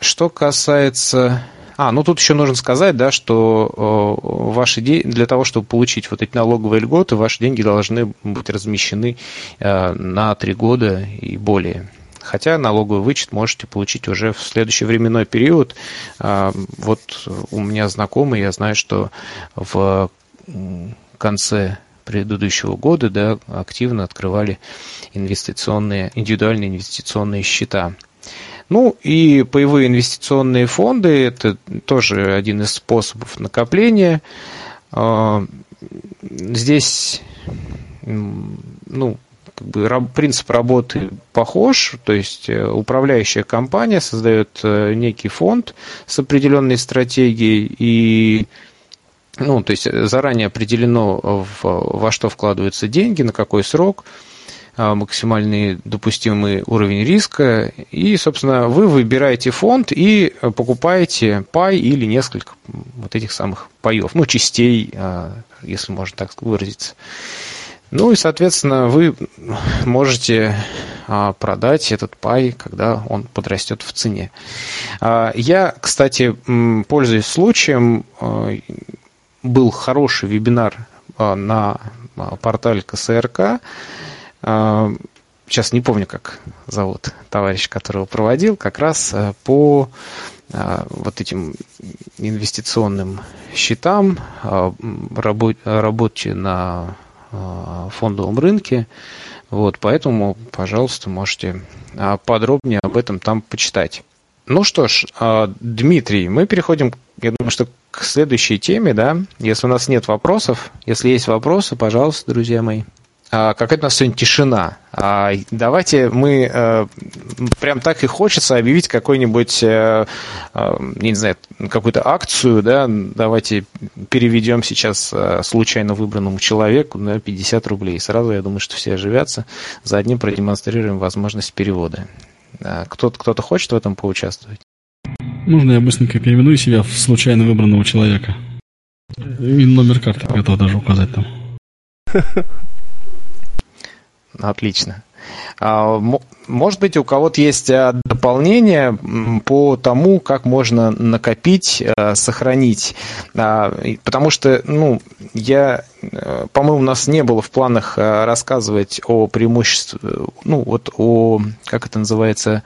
А, что касается а, ну тут еще нужно сказать, да, что ваши деньги, для того, чтобы получить вот эти налоговые льготы, ваши деньги должны быть размещены э, на три года и более. Хотя налоговый вычет можете получить уже в следующий временной период. Э, вот у меня знакомый, я знаю, что в конце предыдущего года да, активно открывали инвестиционные, индивидуальные инвестиционные счета. Ну и паевые инвестиционные фонды – это тоже один из способов накопления. А, здесь ну, как бы принцип работы похож, то есть э, управляющая компания создает э, некий фонд с определенной стратегией и ну, то есть заранее определено, во что вкладываются деньги, на какой срок – максимальный допустимый уровень риска. И, собственно, вы выбираете фонд и покупаете пай или несколько вот этих самых паев, ну, частей, а, если можно так выразиться. Ну и, соответственно, вы можете а, продать этот пай, когда он подрастет в цене. Я, кстати, пользуясь случаем, был хороший вебинар на портале КСРК, а, сейчас не помню, как зовут товарищ, которого проводил, как раз э, по а, вот этим инвестиционным счетам, а, работе на фондовом рынке. Вот, поэтому, пожалуйста, можете подробнее об этом там почитать. Ну что ж, Дмитрий, мы переходим, я думаю, что к следующей теме, да. Если у нас нет вопросов, если есть вопросы, пожалуйста, друзья мои. А, какая-то у нас сегодня тишина. А, давайте мы э, прям так и хочется объявить какой-нибудь, э, э, не знаю, какую-то акцию, да, давайте переведем сейчас случайно выбранному человеку на 50 рублей. Сразу, я думаю, что все оживятся. За одним продемонстрируем возможность перевода. Кто-то, кто-то хочет в этом поучаствовать? Можно я быстренько переведу себя в случайно выбранного человека? И номер карты готов даже указать там. [laughs] Отлично. А, может быть, у кого-то есть а, дополнение по тому, как можно накопить, а, сохранить. Потому что, ну, я, э, по-моему, у нас не было в планах рассказывать о преимуществе, ну, вот о, как это называется,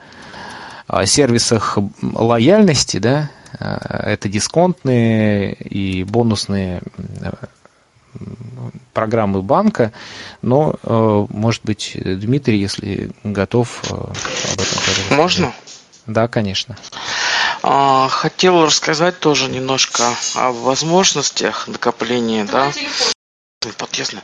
сервисах лояльности, да, это дисконтные и бонусные программы банка, но, э, может быть, Дмитрий, если готов э, об этом сказать. Можно? Да, конечно. А, хотел рассказать тоже немножко о возможностях накопления, да, подъездно.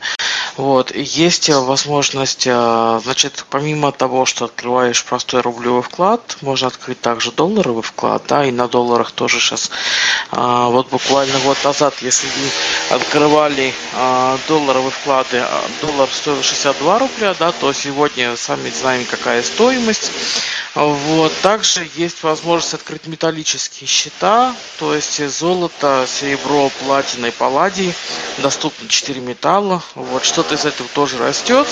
Вот. Есть возможность, э, значит, помимо того, что открываешь простой рублевой вклад, можно открыть также долларовый вклад, да, и на долларах тоже сейчас, а, вот буквально год назад, если открывали долларовые вклады, доллар стоил 62 рубля, да, то сегодня сами знаем, какая стоимость. Вот. Также есть возможность открыть металлические счета, то есть золото, серебро, платина и палладий, доступно 4 металла. Вот. Что что-то из этого тоже растет.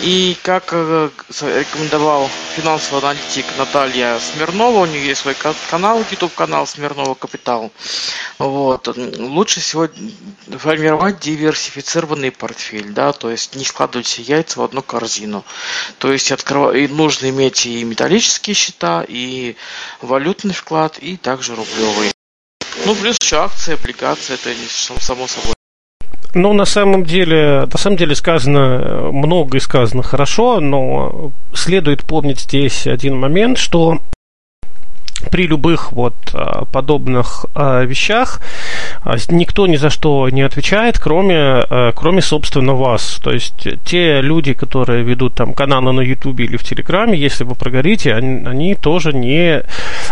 И как э, рекомендовал финансовый аналитик Наталья Смирнова, у нее есть свой канал, YouTube канал Смирнова Капитал. Вот. Лучше всего формировать диверсифицированный портфель, да, то есть не складывать все яйца в одну корзину. То есть откров... и нужно иметь и металлические счета, и валютный вклад, и также рублевый. Ну, плюс еще акции, облигации, это само собой. Ну, на самом деле, на самом деле сказано, много и сказано хорошо, но следует помнить здесь один момент, что при любых вот а, подобных а, вещах а, никто ни за что не отвечает, кроме, кроме собственно вас. То есть те люди, которые ведут там каналы на Ютубе или в Телеграме, если вы прогорите, они, они тоже не,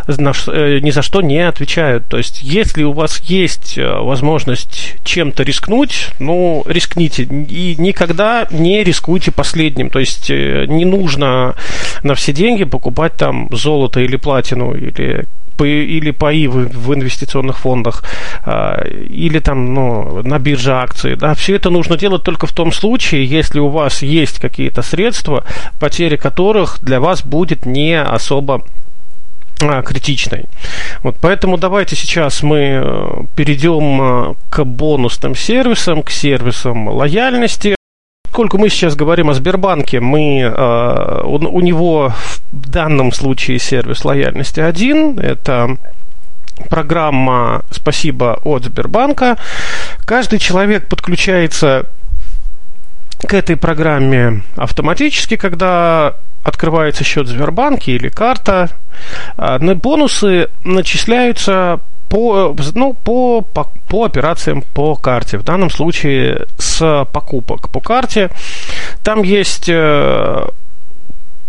э, ни за что не отвечают. То есть если у вас есть возможность чем-то рискнуть, ну, рискните. И никогда не рискуйте последним. То есть э, не нужно на все деньги покупать там золото или платину или или паи в, в инвестиционных фондах, а, или там ну, на бирже акций. Да, все это нужно делать только в том случае, если у вас есть какие-то средства, потеря которых для вас будет не особо а, критичной. Вот поэтому давайте сейчас мы э, перейдем э, к бонусным сервисам, к сервисам лояльности поскольку мы сейчас говорим о Сбербанке, мы, э, у, у него в данном случае сервис лояльности один. Это программа «Спасибо» от Сбербанка. Каждый человек подключается к этой программе автоматически, когда открывается счет Сбербанке или карта. А, бонусы начисляются по, ну, по, по, по операциям по карте. В данном случае с покупок по карте. Там есть э,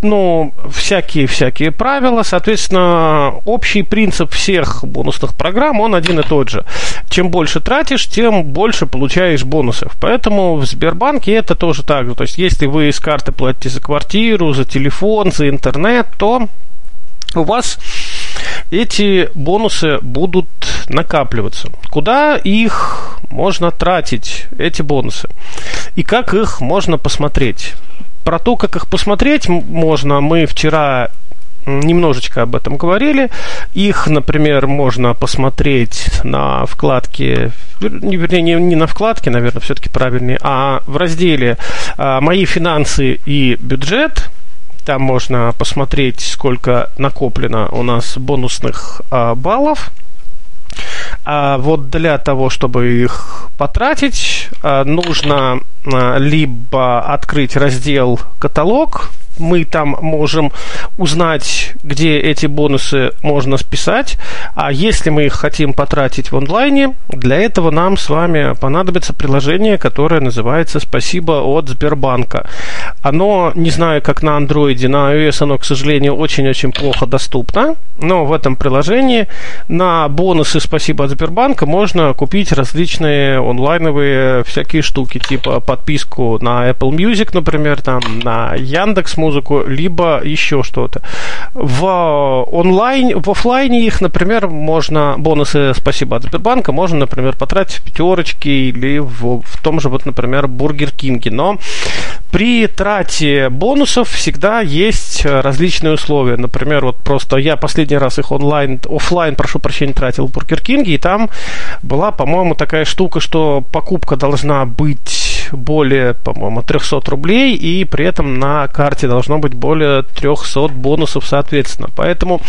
ну, всякие-всякие правила. Соответственно, общий принцип всех бонусных программ, он один и тот же. Чем больше тратишь, тем больше получаешь бонусов. Поэтому в Сбербанке это тоже так же. То есть, если вы с карты платите за квартиру, за телефон, за интернет, то у вас эти бонусы будут накапливаться. Куда их можно тратить, эти бонусы? И как их можно посмотреть? Про то, как их посмотреть можно, мы вчера немножечко об этом говорили. Их, например, можно посмотреть на вкладке, вернее, не, не на вкладке, наверное, все-таки правильнее, а в разделе а, «Мои финансы и бюджет», там можно посмотреть, сколько накоплено у нас бонусных а, баллов. А вот для того, чтобы их потратить, а, нужно а, либо открыть раздел «Каталог», мы там можем узнать, где эти бонусы можно списать. А если мы их хотим потратить в онлайне, для этого нам с вами понадобится приложение, которое называется «Спасибо от Сбербанка». Оно, не знаю, как на андроиде, на iOS оно, к сожалению, очень-очень плохо доступно, но в этом приложении на бонусы «Спасибо от Сбербанка» можно купить различные онлайновые всякие штуки, типа подписку на Apple Music, например, там, на Яндекс музыку, либо еще что-то. В онлайн, в офлайне их, например, можно бонусы «Спасибо от Сбербанка» можно, например, потратить в пятерочке или в, в том же, вот, например, Бургер Кинге. Но при трате бонусов всегда есть различные условия. Например, вот просто я последний раз их онлайн, офлайн, прошу прощения, тратил в Бургер Кинге, и там была, по-моему, такая штука, что покупка должна быть более, по-моему, 300 рублей, и при этом на карте должно быть более 300 бонусов соответственно. Поэтому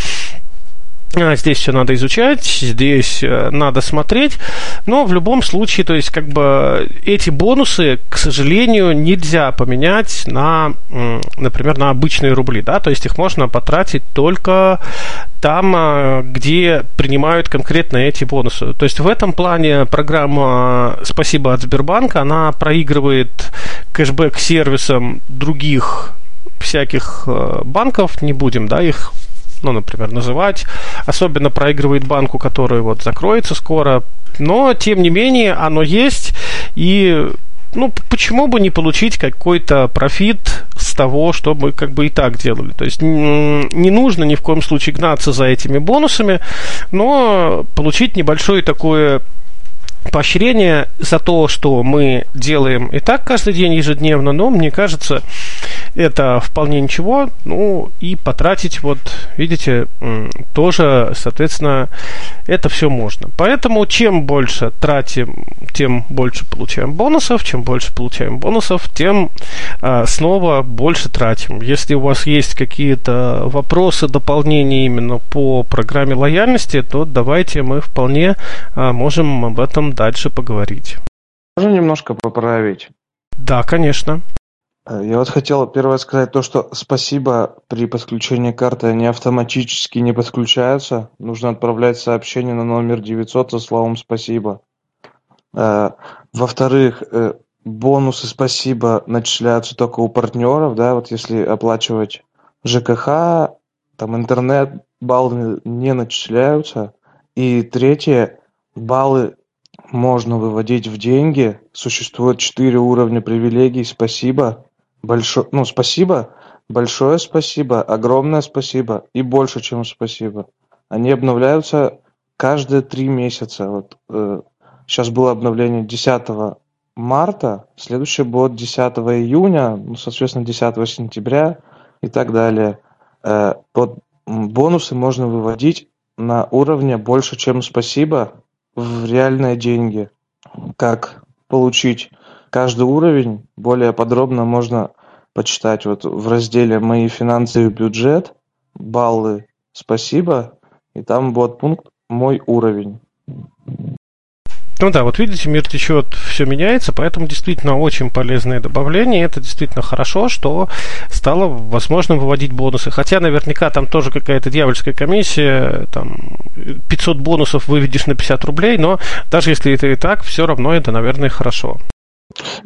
Здесь все надо изучать, здесь э, надо смотреть, но в любом случае, то есть как бы эти бонусы, к сожалению, нельзя поменять на, например, на обычные рубли, да, то есть их можно потратить только там, а, где принимают конкретно эти бонусы. То есть в этом плане программа «Спасибо от Сбербанка», она проигрывает кэшбэк сервисам других всяких э, банков, не будем, да, их ну, например, называть. Особенно проигрывает банку, который вот закроется скоро. Но, тем не менее, оно есть. И ну, почему бы не получить какой-то профит с того, что мы как бы и так делали. То есть не нужно ни в коем случае гнаться за этими бонусами, но получить небольшое такое поощрение за то, что мы делаем и так каждый день ежедневно, но мне кажется, это вполне ничего. Ну и потратить, вот видите, тоже, соответственно, это все можно. Поэтому чем больше тратим, тем больше получаем бонусов. Чем больше получаем бонусов, тем а, снова больше тратим. Если у вас есть какие-то вопросы, дополнения именно по программе лояльности, то давайте мы вполне а, можем об этом дальше поговорить. Можно немножко поправить? Да, конечно. Э, я вот хотел первое сказать то, что спасибо при подключении карты, они автоматически не подключаются. Нужно отправлять сообщение на номер 900 со словом «спасибо». Э, во-вторых, э, бонусы спасибо начисляются только у партнеров, да, вот если оплачивать ЖКХ, там интернет, баллы не начисляются. И третье, баллы можно выводить в деньги. Существует четыре уровня привилегий. Спасибо. Большое, ну, спасибо. Большое спасибо. Огромное спасибо. И больше, чем спасибо. Они обновляются каждые три месяца. Вот, э, сейчас было обновление 10 марта, следующее будет 10 июня, ну, соответственно, 10 сентября и так далее. Э, под бонусы можно выводить на уровне больше, чем спасибо в реальные деньги. Как получить каждый уровень, более подробно можно почитать вот в разделе «Мои финансы и бюджет», баллы «Спасибо», и там будет пункт «Мой уровень». Ну да, вот видите, мир течет, все меняется, поэтому действительно очень полезное добавление. Это действительно хорошо, что стало возможным выводить бонусы. Хотя наверняка там тоже какая-то дьявольская комиссия, там 500 бонусов выведешь на 50 рублей, но даже если это и так, все равно это, наверное, хорошо.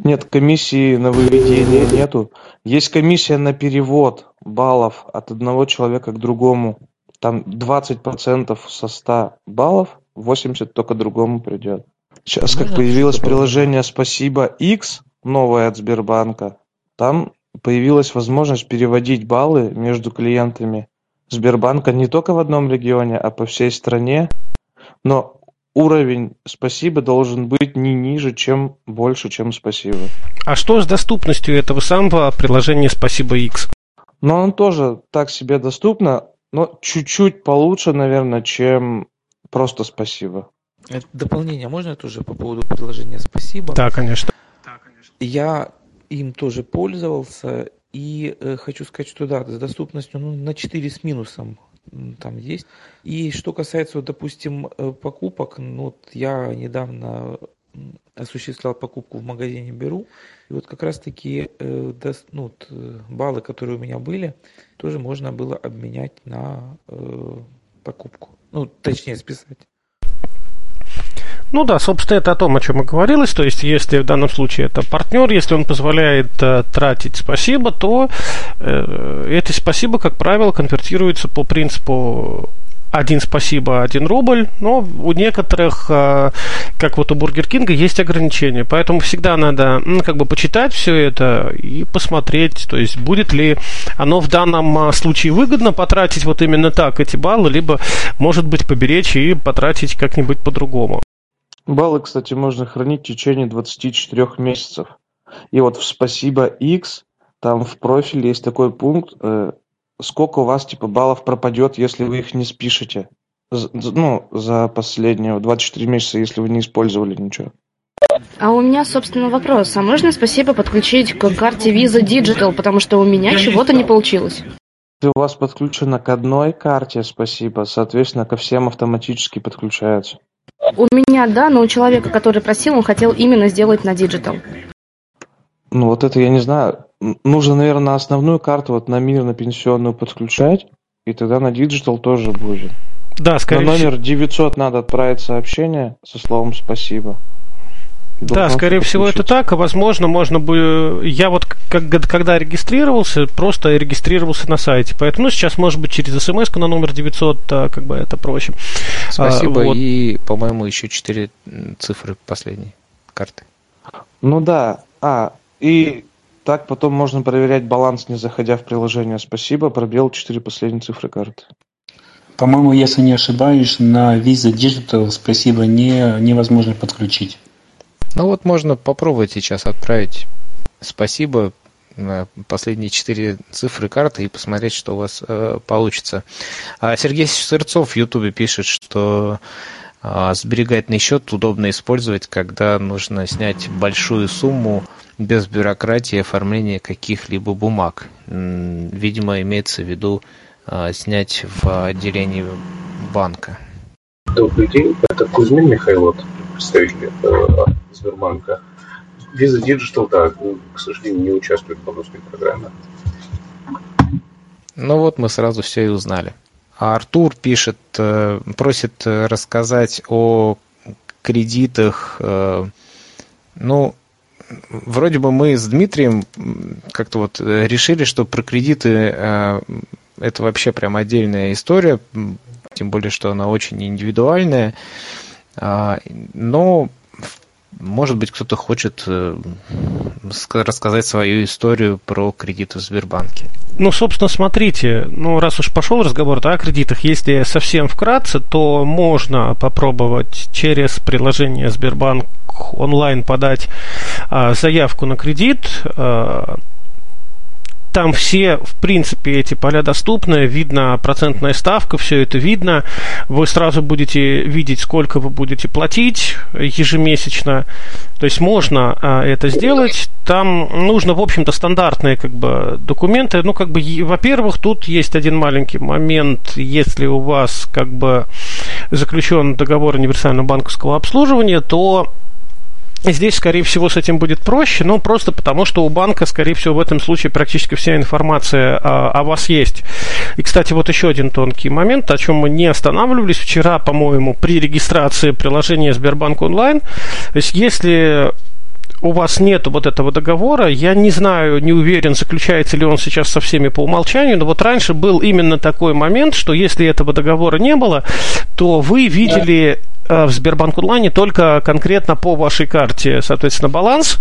Нет, комиссии на выведение нету. Есть комиссия на перевод баллов от одного человека к другому. Там 20% со 100 баллов, 80 только другому придет. Сейчас как появилось приложение «Спасибо X», новое от Сбербанка, там появилась возможность переводить баллы между клиентами Сбербанка не только в одном регионе, а по всей стране. Но уровень «Спасибо» должен быть не ниже, чем больше, чем «Спасибо». А что с доступностью этого самого приложения «Спасибо X»? Ну, он тоже так себе доступно, но чуть-чуть получше, наверное, чем просто «Спасибо». Это дополнение можно тоже по поводу приложения «Спасибо»? Да, конечно. Я им тоже пользовался, и э, хочу сказать, что да, с доступностью ну, на 4 с минусом там есть. И что касается, вот, допустим, э, покупок, ну, вот я недавно осуществлял покупку в магазине Беру, и вот как раз-таки э, ну, вот, э, баллы, которые у меня были, тоже можно было обменять на э, покупку. Ну, точнее, списать. Ну да, собственно, это о том, о чем и говорилось. То есть, если в данном случае это партнер, если он позволяет э, тратить спасибо, то э, это спасибо, как правило, конвертируется по принципу один спасибо, один рубль, но у некоторых, э, как вот у Бургер Кинга, есть ограничения, поэтому всегда надо как бы почитать все это и посмотреть, то есть будет ли оно в данном э, случае выгодно потратить вот именно так эти баллы, либо, может быть, поберечь и потратить как-нибудь по-другому. Баллы, кстати, можно хранить в течение 24 месяцев. И вот в «Спасибо X» там в профиле есть такой пункт, э, сколько у вас типа баллов пропадет, если вы их не спишете. ну, за последние 24 месяца, если вы не использовали ничего. А у меня, собственно, вопрос. А можно спасибо подключить к карте Visa Digital, потому что у меня чего-то не получилось? Если у вас подключено к одной карте, спасибо, соответственно, ко всем автоматически подключается. У меня, да, но у человека, который просил, он хотел именно сделать на digital. Ну вот это я не знаю. Нужно, наверное, на основную карту, вот на мир, на пенсионную подключать, и тогда на digital тоже будет. Да, скорее На номер 900 надо отправить сообщение со словом «спасибо». Да, скорее всего это так, а возможно, можно бы... Я вот как, когда регистрировался, просто регистрировался на сайте, поэтому ну, сейчас, может быть, через смс на номер 900, а, как бы это проще. Спасибо, а, вот. и, по-моему, еще 4 цифры последней карты. Ну да, а, и так потом можно проверять баланс, не заходя в приложение «Спасибо», пробел 4 последние цифры карты. По-моему, если не ошибаюсь, на Visa Digital «Спасибо» не, невозможно подключить. Ну вот можно попробовать сейчас отправить спасибо на последние четыре цифры карты и посмотреть, что у вас э, получится. А Сергей Сырцов в Ютубе пишет, что э, сберегательный счет удобно использовать, когда нужно снять большую сумму без бюрократии оформления каких-либо бумаг. Видимо, имеется в виду э, снять в отделении банка. Добрый день, это Кузьмин Михайлов, представитель э, Сбербанка. Visa Digital, да, к сожалению, не участвует в бонусной программе. Ну вот мы сразу все и узнали. А Артур пишет, э, просит рассказать о кредитах. Э, ну, вроде бы мы с Дмитрием как-то вот решили, что про кредиты э, это вообще прям отдельная история, тем более, что она очень индивидуальная. А, но может быть, кто-то хочет э, рассказать свою историю про кредиты в Сбербанке. Ну, собственно, смотрите, ну, раз уж пошел разговор да, о кредитах, если совсем вкратце, то можно попробовать через приложение Сбербанк онлайн подать а, заявку на кредит. А, там все, в принципе, эти поля доступны, видно процентная ставка, все это видно. Вы сразу будете видеть, сколько вы будете платить ежемесячно. То есть можно а, это сделать. Там нужно, в общем-то, стандартные как бы, документы. Ну, как бы, во-первых, тут есть один маленький момент. Если у вас как бы заключен договор универсального банковского обслуживания, то Здесь, скорее всего, с этим будет проще, но просто потому, что у банка, скорее всего, в этом случае практически вся информация о, о вас есть. И, кстати, вот еще один тонкий момент, о чем мы не останавливались вчера, по-моему, при регистрации приложения Сбербанк онлайн. То есть, если у вас нет вот этого договора, я не знаю, не уверен, заключается ли он сейчас со всеми по умолчанию, но вот раньше был именно такой момент, что если этого договора не было, то вы видели в Сбербанк онлайне только конкретно по вашей карте, соответственно, баланс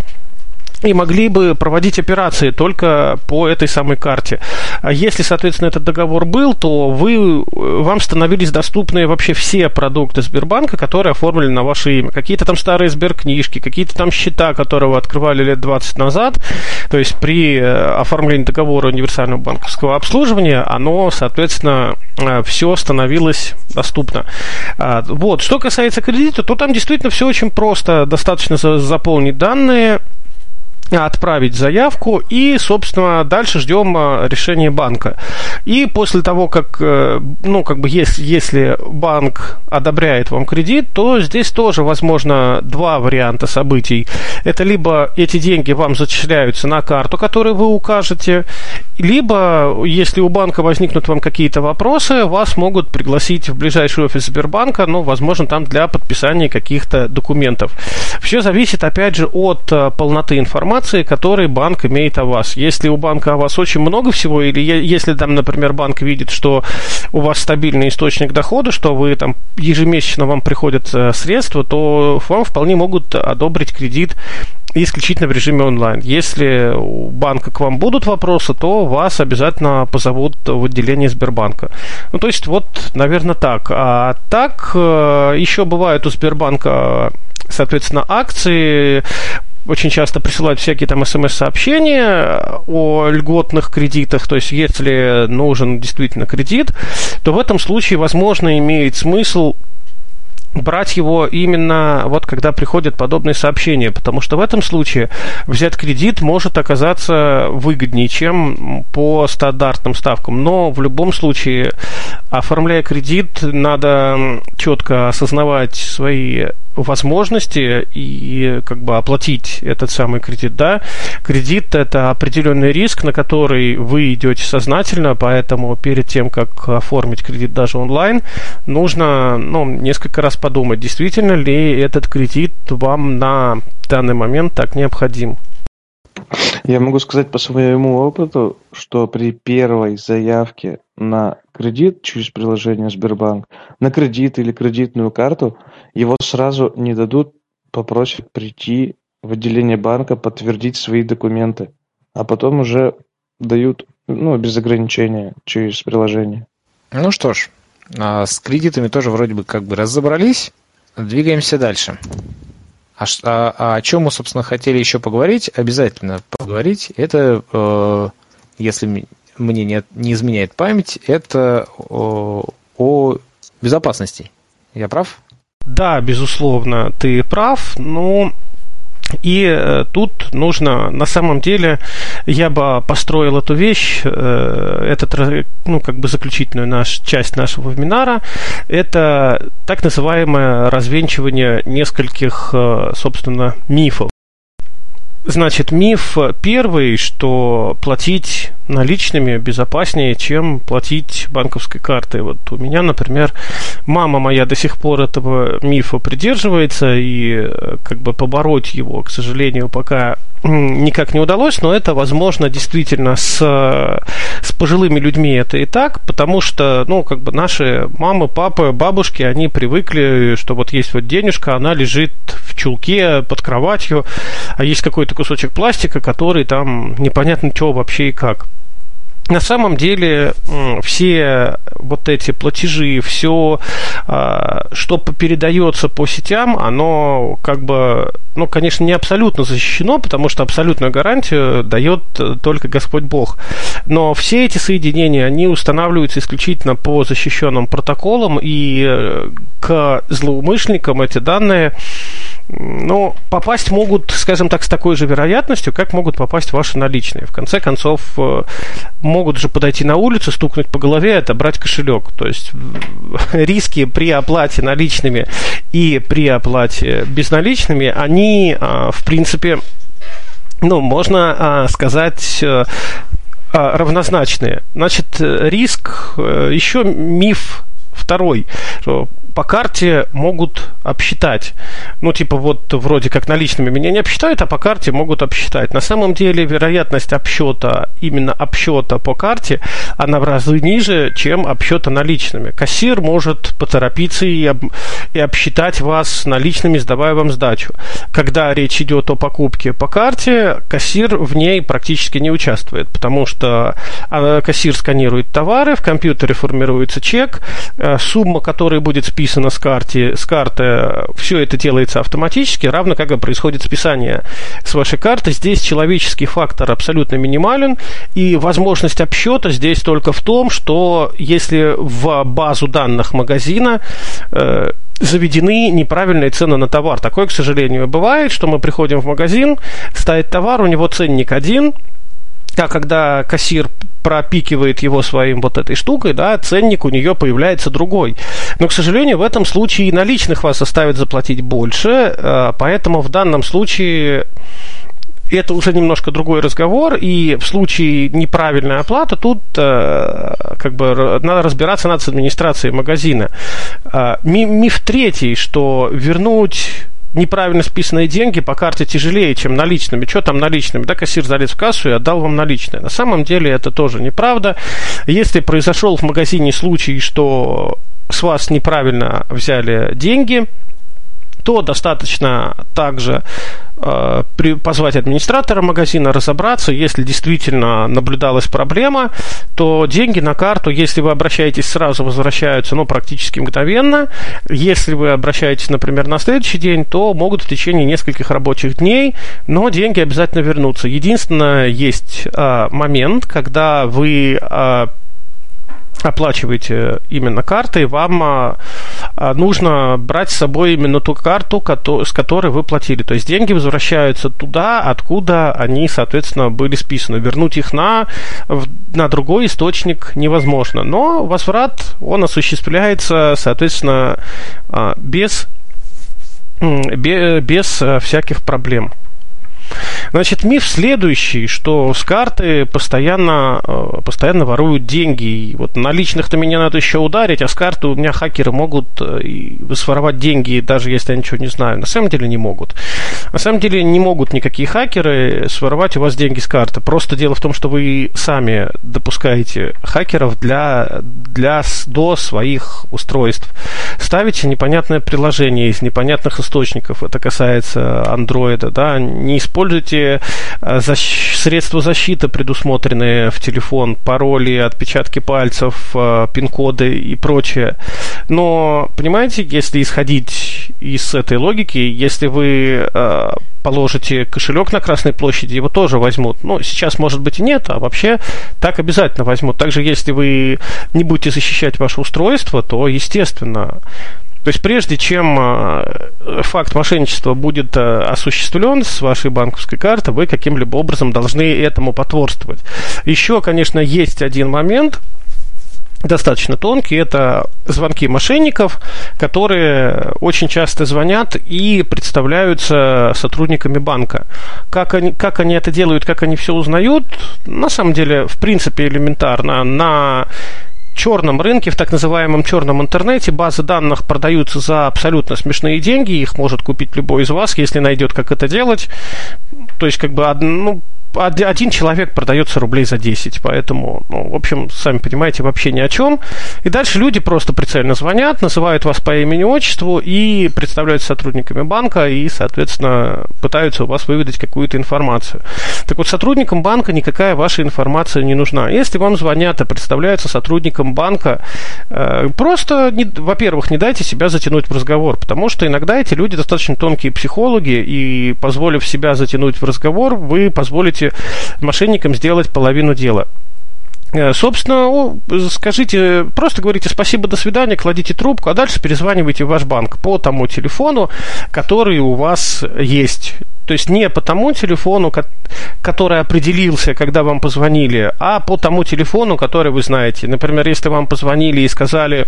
и могли бы проводить операции только по этой самой карте. А если, соответственно, этот договор был, то вы, вам становились доступны вообще все продукты Сбербанка, которые оформлены на ваше имя. Какие-то там старые сберкнижки, какие-то там счета, которые вы открывали лет 20 назад. То есть при э, оформлении договора универсального банковского обслуживания, оно, соответственно, э, все становилось доступно. А, вот. Что касается кредита, то там действительно все очень просто. Достаточно заполнить данные, отправить заявку и, собственно, дальше ждем а, решения банка. И после того, как, э, ну, как бы, если, если банк одобряет вам кредит, то здесь тоже возможно два варианта событий. Это либо эти деньги вам зачисляются на карту, которую вы укажете, либо, если у банка возникнут вам какие-то вопросы, вас могут пригласить в ближайший офис Сбербанка, ну, возможно, там для подписания каких-то документов. Все зависит, опять же, от э, полноты информации, которую банк имеет о вас. Если у банка о вас очень много всего, или если там, например, банк видит, что у вас стабильный источник дохода, что вы там ежемесячно вам приходят э, средства, то вам вполне могут одобрить кредит исключительно в режиме онлайн. Если у банка к вам будут вопросы, то вас обязательно позовут в отделение Сбербанка. Ну, то есть, вот, наверное, так. А так, э, еще бывают у Сбербанка, соответственно, акции очень часто присылают всякие там смс-сообщения о льготных кредитах, то есть если нужен действительно кредит, то в этом случае, возможно, имеет смысл брать его именно вот когда приходят подобные сообщения, потому что в этом случае взять кредит может оказаться выгоднее, чем по стандартным ставкам. Но в любом случае, оформляя кредит, надо четко осознавать свои возможности и как бы оплатить этот самый кредит, да. Кредит – это определенный риск, на который вы идете сознательно, поэтому перед тем, как оформить кредит даже онлайн, нужно ну, несколько раз подумать, действительно ли этот кредит вам на данный момент так необходим. Я могу сказать по своему опыту, что при первой заявке на кредит через приложение Сбербанк, на кредит или кредитную карту, его сразу не дадут, попросят прийти в отделение банка, подтвердить свои документы, а потом уже дают ну, без ограничения через приложение. Ну что ж, а с кредитами тоже вроде бы как бы разобрались. Двигаемся дальше. А, а, а о чем мы, собственно, хотели еще поговорить, обязательно поговорить, это, э, если мне не, не изменяет память, это о, о безопасности. Я прав? Да, безусловно, ты прав. Но и э, тут нужно, на самом деле, я бы построил эту вещь, э, этот, ну, как бы заключительную наш, часть нашего вебинара, это так называемое развенчивание нескольких, э, собственно, мифов. Значит, миф первый, что платить наличными безопаснее, чем платить банковской картой. Вот у меня, например, мама моя до сих пор этого мифа придерживается, и э, как бы побороть его, к сожалению, пока никак не удалось, но это возможно действительно с, с пожилыми людьми это и так, потому что, ну, как бы наши мамы, папы, бабушки, они привыкли, что вот есть вот денежка, она лежит в чулке под кроватью, а есть какой-то кусочек пластика, который там непонятно что вообще и как на самом деле все вот эти платежи, все, а, что передается по сетям, оно как бы, ну, конечно, не абсолютно защищено, потому что абсолютную гарантию дает только Господь Бог. Но все эти соединения, они устанавливаются исключительно по защищенным протоколам, и э, к злоумышленникам эти данные ну, попасть могут, скажем так, с такой же вероятностью, как могут попасть ваши наличные. В конце концов, э, могут же подойти на улицу, стукнуть по голове и отобрать кошелек. То есть [laughs] риски при оплате наличными и при оплате безналичными, они, а, в принципе, ну, можно а, сказать, э, а, равнозначные. Значит, риск, э, еще миф второй, что по карте могут обсчитать. Ну, типа, вот вроде как наличными меня не обсчитают, а по карте могут обсчитать. На самом деле вероятность обсчета, именно обсчета по карте, она в разы ниже, чем обсчета наличными. Кассир может поторопиться и, об, и обсчитать вас наличными, сдавая вам сдачу. Когда речь идет о покупке по карте, кассир в ней практически не участвует, потому что а, кассир сканирует товары, в компьютере формируется чек, э, сумма, которая будет списана списано с, карты, с карты, все это делается автоматически, равно как и происходит списание с вашей карты. Здесь человеческий фактор абсолютно минимален, и возможность обсчета здесь только в том, что если в базу данных магазина э, заведены неправильные цены на товар. Такое, к сожалению, бывает, что мы приходим в магазин, стоит товар, у него ценник один – а когда кассир пропикивает его своим вот этой штукой, да, ценник у нее появляется другой. Но, к сожалению, в этом случае и наличных вас оставят заплатить больше, э, поэтому в данном случае это уже немножко другой разговор, и в случае неправильной оплаты тут э, как бы надо разбираться надо с администрацией магазина. Э, миф третий, что вернуть неправильно списанные деньги по карте тяжелее, чем наличными. Что там наличными? Да, кассир залез в кассу и отдал вам наличные. На самом деле это тоже неправда. Если произошел в магазине случай, что с вас неправильно взяли деньги, то достаточно также э, позвать администратора магазина, разобраться, если действительно наблюдалась проблема, то деньги на карту, если вы обращаетесь сразу, возвращаются ну, практически мгновенно. Если вы обращаетесь, например, на следующий день, то могут в течение нескольких рабочих дней, но деньги обязательно вернутся. Единственное, есть э, момент, когда вы э, оплачиваете именно картой, вам а, а, нужно брать с собой именно ту карту, с которой вы платили. То есть деньги возвращаются туда, откуда они, соответственно, были списаны. Вернуть их на, на другой источник невозможно. Но возврат, он осуществляется, соответственно, а, без, без всяких проблем. Значит, миф следующий, что с карты постоянно, э, постоянно воруют деньги. И вот наличных-то меня надо еще ударить, а с карты у меня хакеры могут э, своровать деньги, даже если я ничего не знаю. На самом деле не могут. На самом деле не могут никакие хакеры своровать у вас деньги с карты. Просто дело в том, что вы сами допускаете хакеров для, для до своих устройств. Ставите непонятное приложение из непонятных источников. Это касается андроида, да, не используйте используйте э, защ- средства защиты, предусмотренные в телефон, пароли, отпечатки пальцев, э, пин-коды и прочее. Но, понимаете, если исходить из этой логики, если вы э, положите кошелек на Красной площади, его тоже возьмут. Ну, сейчас, может быть, и нет, а вообще так обязательно возьмут. Также, если вы не будете защищать ваше устройство, то, естественно, то есть прежде чем э, факт мошенничества будет э, осуществлен с вашей банковской карты, вы каким-либо образом должны этому потворствовать. Еще, конечно, есть один момент, достаточно тонкий. Это звонки мошенников, которые очень часто звонят и представляются сотрудниками банка. Как они, как они это делают, как они все узнают, на самом деле, в принципе, элементарно. На черном рынке, в так называемом черном интернете, базы данных продаются за абсолютно смешные деньги, их может купить любой из вас, если найдет, как это делать. То есть, как бы, ну, один человек продается рублей за 10, поэтому, ну, в общем, сами понимаете, вообще ни о чем. И дальше люди просто прицельно звонят, называют вас по имени отчеству и представляются сотрудниками банка и, соответственно, пытаются у вас выведать какую-то информацию. Так вот, сотрудникам банка никакая ваша информация не нужна. Если вам звонят и представляются сотрудником банка, э, просто, не, во-первых, не дайте себя затянуть в разговор, потому что иногда эти люди достаточно тонкие психологи, и позволив себя затянуть в разговор, вы позволите можете мошенникам сделать половину дела. Э, собственно, скажите, просто говорите спасибо, до свидания, кладите трубку, а дальше перезванивайте в ваш банк по тому телефону, который у вас есть. То есть не по тому телефону, который определился, когда вам позвонили, а по тому телефону, который вы знаете. Например, если вам позвонили и сказали,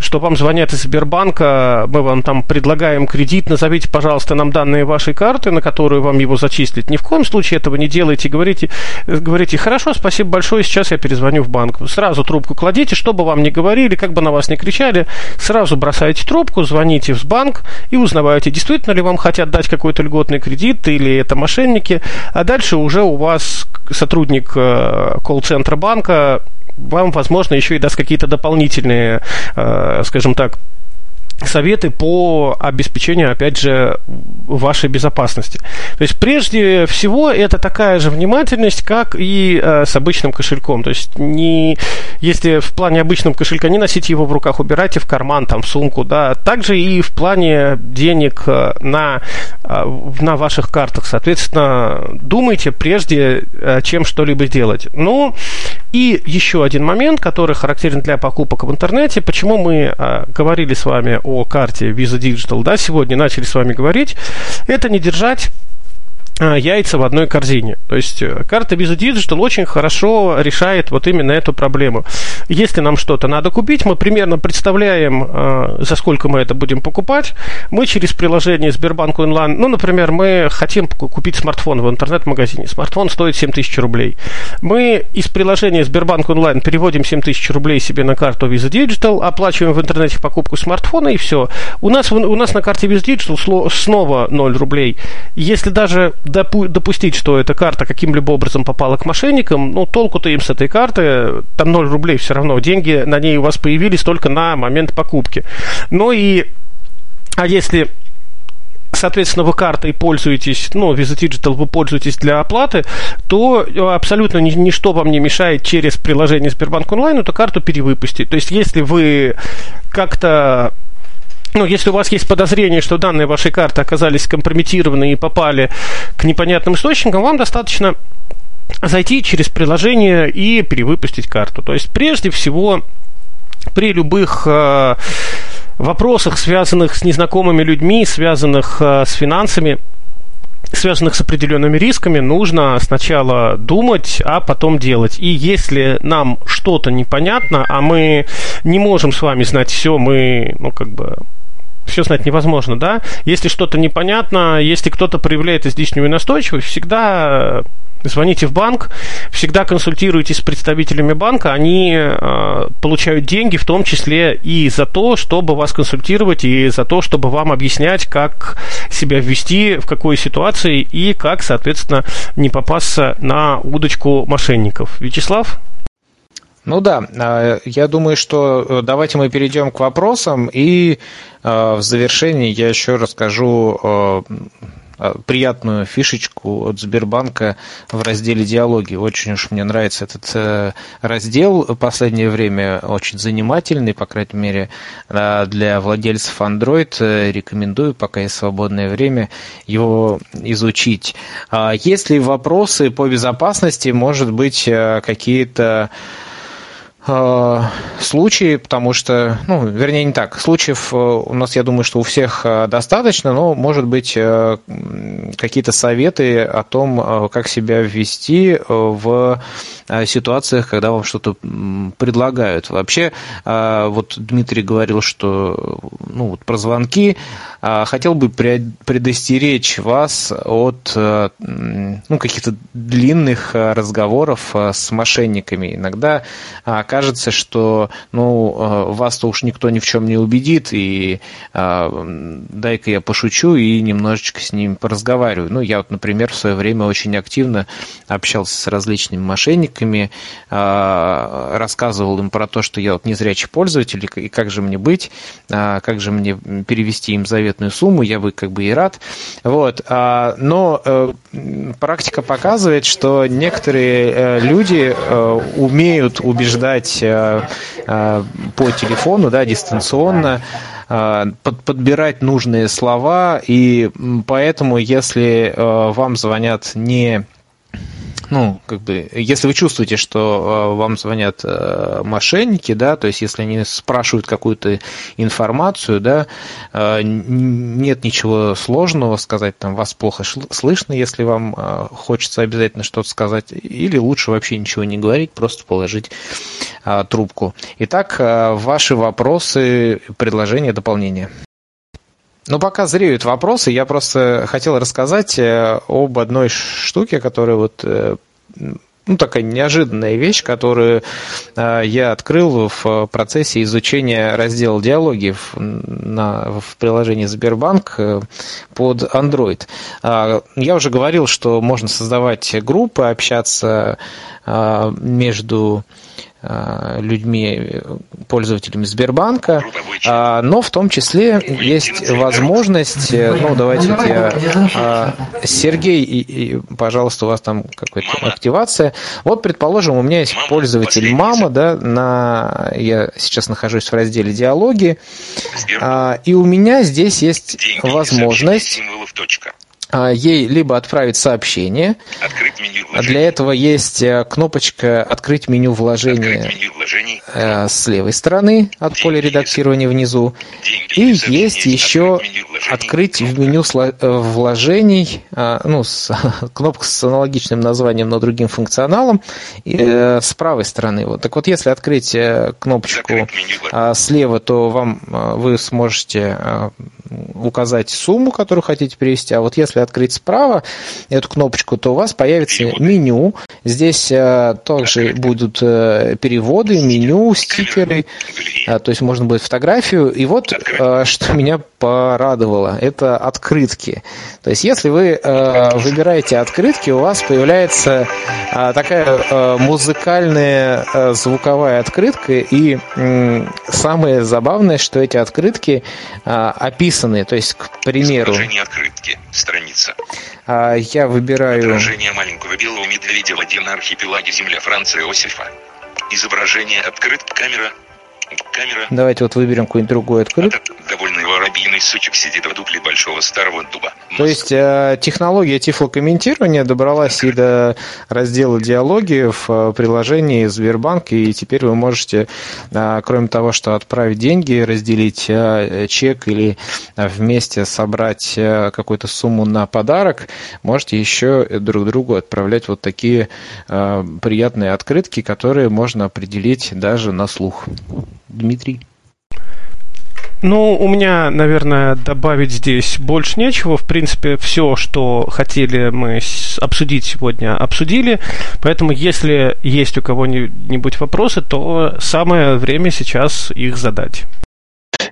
что вам звонят из Сбербанка, мы вам там предлагаем кредит, назовите, пожалуйста, нам данные вашей карты, на которую вам его зачислить. Ни в коем случае этого не делайте. Говорите, говорите хорошо, спасибо большое, сейчас я перезвоню в банк. Сразу трубку кладите, что бы вам ни говорили, как бы на вас ни кричали, сразу бросаете трубку, звоните в банк и узнавайте, действительно ли вам хотят дать какой-то льготный кредит, кредит или это мошенники, а дальше уже у вас сотрудник э, колл-центра банка вам, возможно, еще и даст какие-то дополнительные, э, скажем так, советы по обеспечению, опять же, вашей безопасности. То есть, прежде всего, это такая же внимательность, как и э, с обычным кошельком. То есть, не, если в плане обычного кошелька не носите его в руках, убирайте в карман, там, в сумку, да. Также и в плане денег э, на, э, на ваших картах. Соответственно, думайте прежде, э, чем что-либо делать. Ну, и еще один момент, который характерен для покупок в интернете. Почему мы э, говорили с вами о карте Visa Digital, да, сегодня начали с вами говорить, это не держать яйца в одной корзине. То есть э, карта Visa Digital очень хорошо решает вот именно эту проблему. Если нам что-то надо купить, мы примерно представляем, а, за сколько мы это будем покупать. Мы через приложение Сбербанк онлайн, ну, например, мы хотим купить смартфон в интернет-магазине. Смартфон стоит 7 тысяч рублей. Мы из приложения Сбербанк онлайн переводим 7 тысяч рублей себе на карту Visa Digital, оплачиваем в интернете покупку смартфона и все. У нас, у нас на карте Visa Digital снова 0 рублей. Если даже допу- допустить, что эта карта каким-либо образом попала к мошенникам, ну, толку-то им с этой карты, там 0 рублей все равно, деньги на ней у вас появились только на момент покупки. Ну и, а если соответственно, вы картой пользуетесь, ну, Visa Digital вы пользуетесь для оплаты, то абсолютно ничто вам не мешает через приложение Сбербанк онлайн эту карту перевыпустить. То есть, если вы как-то ну, если у вас есть подозрение, что данные вашей карты оказались скомпрометированы и попали к непонятным источникам, вам достаточно зайти через приложение и перевыпустить карту. То есть, прежде всего, при любых э, вопросах, связанных с незнакомыми людьми, связанных э, с финансами, связанных с определенными рисками, нужно сначала думать, а потом делать. И если нам что-то непонятно, а мы не можем с вами знать все, мы, ну, как бы, все знать невозможно, да? Если что-то непонятно, если кто-то проявляет излишнюю настойчивость, всегда звоните в банк, всегда консультируйтесь с представителями банка, они э, получают деньги, в том числе и за то, чтобы вас консультировать, и за то, чтобы вам объяснять, как себя ввести, в какой ситуации, и как, соответственно, не попасться на удочку мошенников. Вячеслав? Ну да, а, я думаю, что э, давайте мы перейдем к вопросам, и э, в завершении я еще расскажу э, приятную фишечку от Сбербанка в разделе «Диалоги». Очень уж мне нравится этот раздел. В последнее время очень занимательный, по крайней мере, для владельцев Android. Рекомендую, пока есть свободное время, его изучить. А есть ли вопросы по безопасности, может быть, какие-то случаи, потому что, ну, вернее, не так. Случаев э, у нас, я думаю, что у всех э, достаточно, но, может быть, э, какие-то советы о том, как себя ввести в ситуациях, когда вам что-то предлагают. Вообще, вот Дмитрий говорил, что ну, вот про звонки. Э, хотел бы предостеречь вас от ну, каких-то длинных разговоров с мошенниками. Иногда э, кажется, что ну, э, вас-то уж никто ни в чем не убедит, и э, дай-ка я пошучу и немножечко с ним поразговариваю. Ну, я вот, например, в свое время очень активно общался с различными мошенниками, э, рассказывал им про то, что я вот незрячий пользователь, и как же мне быть, как же мне перевести им заветную сумму, я бы как бы и рад. Вот. Но практика показывает, что некоторые люди умеют убеждать по телефону, да, дистанционно, подбирать нужные слова, и поэтому, если вам звонят не ну, как бы, если вы чувствуете, что э, вам звонят э, мошенники, да, то есть если они спрашивают какую-то информацию, да, э, нет ничего сложного сказать, там, вас плохо слышно, если вам хочется обязательно что-то сказать, или лучше вообще ничего не говорить, просто положить трубку. Итак, ваши вопросы, предложения, дополнения. Ну, пока зреют вопросы, я просто хотел рассказать э, об одной штуке, которая вот э, ну, такая неожиданная вещь, которую э, я открыл в процессе изучения раздела диалоги в, на, в приложении Сбербанк под Android. Я уже говорил, что можно создавать группы, общаться между людьми, пользователями Сбербанка, а, но в том числе есть возможность, э, ну давайте я, а, Сергей, и, и, пожалуйста, у вас там какая-то активация. Вот, предположим, у меня есть пользователь мама, да, на, я сейчас нахожусь в разделе диалоги, а, и у меня здесь есть возможность ей либо отправить сообщение. Открыть меню вложений. Для этого есть э, кнопочка «Открыть меню вложений», Открыть меню вложений. Э, с левой стороны от Деньги поля редактирования внизу. Деньги И есть еще «Открыть в меню э, вложений», ну, с, [laughs] кнопка с аналогичным названием, но другим функционалом, и, с правой стороны. Вот. Так вот, если открыть кнопочку слева, то вам вы сможете указать сумму, которую хотите перевести, а вот если открыть справа эту кнопочку, то у вас появится меню. Здесь э, также будут э, переводы, меню, стикеры, э, то есть можно будет фотографию. И вот что меня порадовало, это открытки. То есть если вы выбираете открытки, у вас появляется такая музыкальная звуковая открытка, и самое забавное, что эти открытки описаны. То есть, к примеру... Изображение открытки, страница. А, я выбираю... Отражение маленького белого медведя в один архипелаге Земля Франция Иосифа. Изображение открыт, камера, камера. Давайте вот выберем какой-нибудь другой открыт. Довольно воробьиный сучек сидит в дупле большого старого дуба. Мозг. То есть э, технология тифлокомментирования добралась и до раздела диалоги в э, приложении Сбербанк, и теперь вы можете, э, кроме того, что отправить деньги, разделить э, чек или э, вместе собрать э, какую-то сумму на подарок, можете еще друг другу отправлять вот такие э, приятные открытки, которые можно определить даже на слух. Дмитрий? Ну, у меня, наверное, добавить здесь больше нечего. В принципе, все, что хотели мы обсудить сегодня, обсудили. Поэтому, если есть у кого-нибудь вопросы, то самое время сейчас их задать.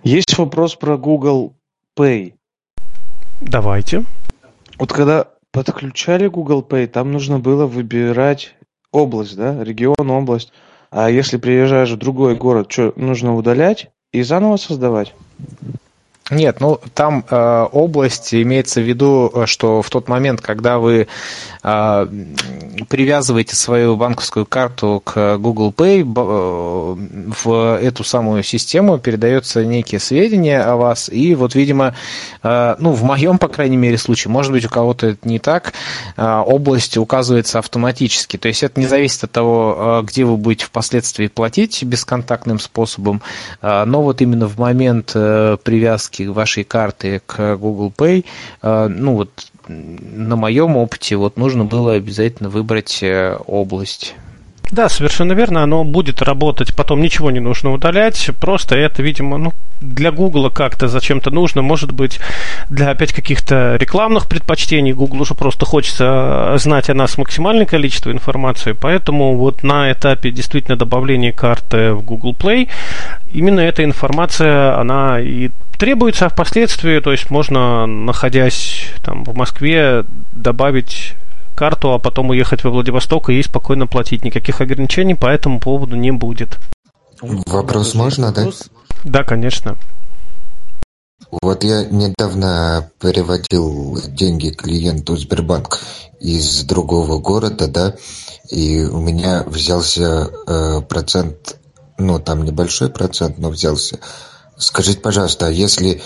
Есть вопрос про Google Pay. Давайте. Вот когда подключали Google Pay, там нужно было выбирать область, да, регион, область. А если приезжаешь в другой город, что нужно удалять и заново создавать? Нет, ну там э, область имеется в виду, что в тот момент, когда вы э, привязываете свою банковскую карту к Google Pay, э, в эту самую систему передаются некие сведения о вас, и вот, видимо, э, ну, в моем, по крайней мере, случае, может быть, у кого-то это не так, э, область указывается автоматически, то есть это не зависит от того, э, где вы будете впоследствии платить бесконтактным способом, э, но вот именно в момент э, привязки привязки вашей карты к Google Pay, э, ну вот на моем опыте вот нужно было обязательно выбрать э, область. Да, совершенно верно, оно будет работать, потом ничего не нужно удалять, просто это, видимо, ну, для Гугла как-то зачем-то нужно, может быть, для опять каких-то рекламных предпочтений, Google уже просто хочется знать о нас максимальное количество информации, поэтому вот на этапе действительно добавления карты в Google Play именно эта информация, она и требуется, а впоследствии, то есть можно, находясь там в Москве, добавить карту, а потом уехать во Владивосток и ей спокойно платить. Никаких ограничений по этому поводу не будет. Вопрос можно, да? Да, конечно. Вот я недавно переводил деньги клиенту Сбербанк из другого города, да, и у меня взялся э, процент, ну там небольшой процент, но взялся. Скажите, пожалуйста, а если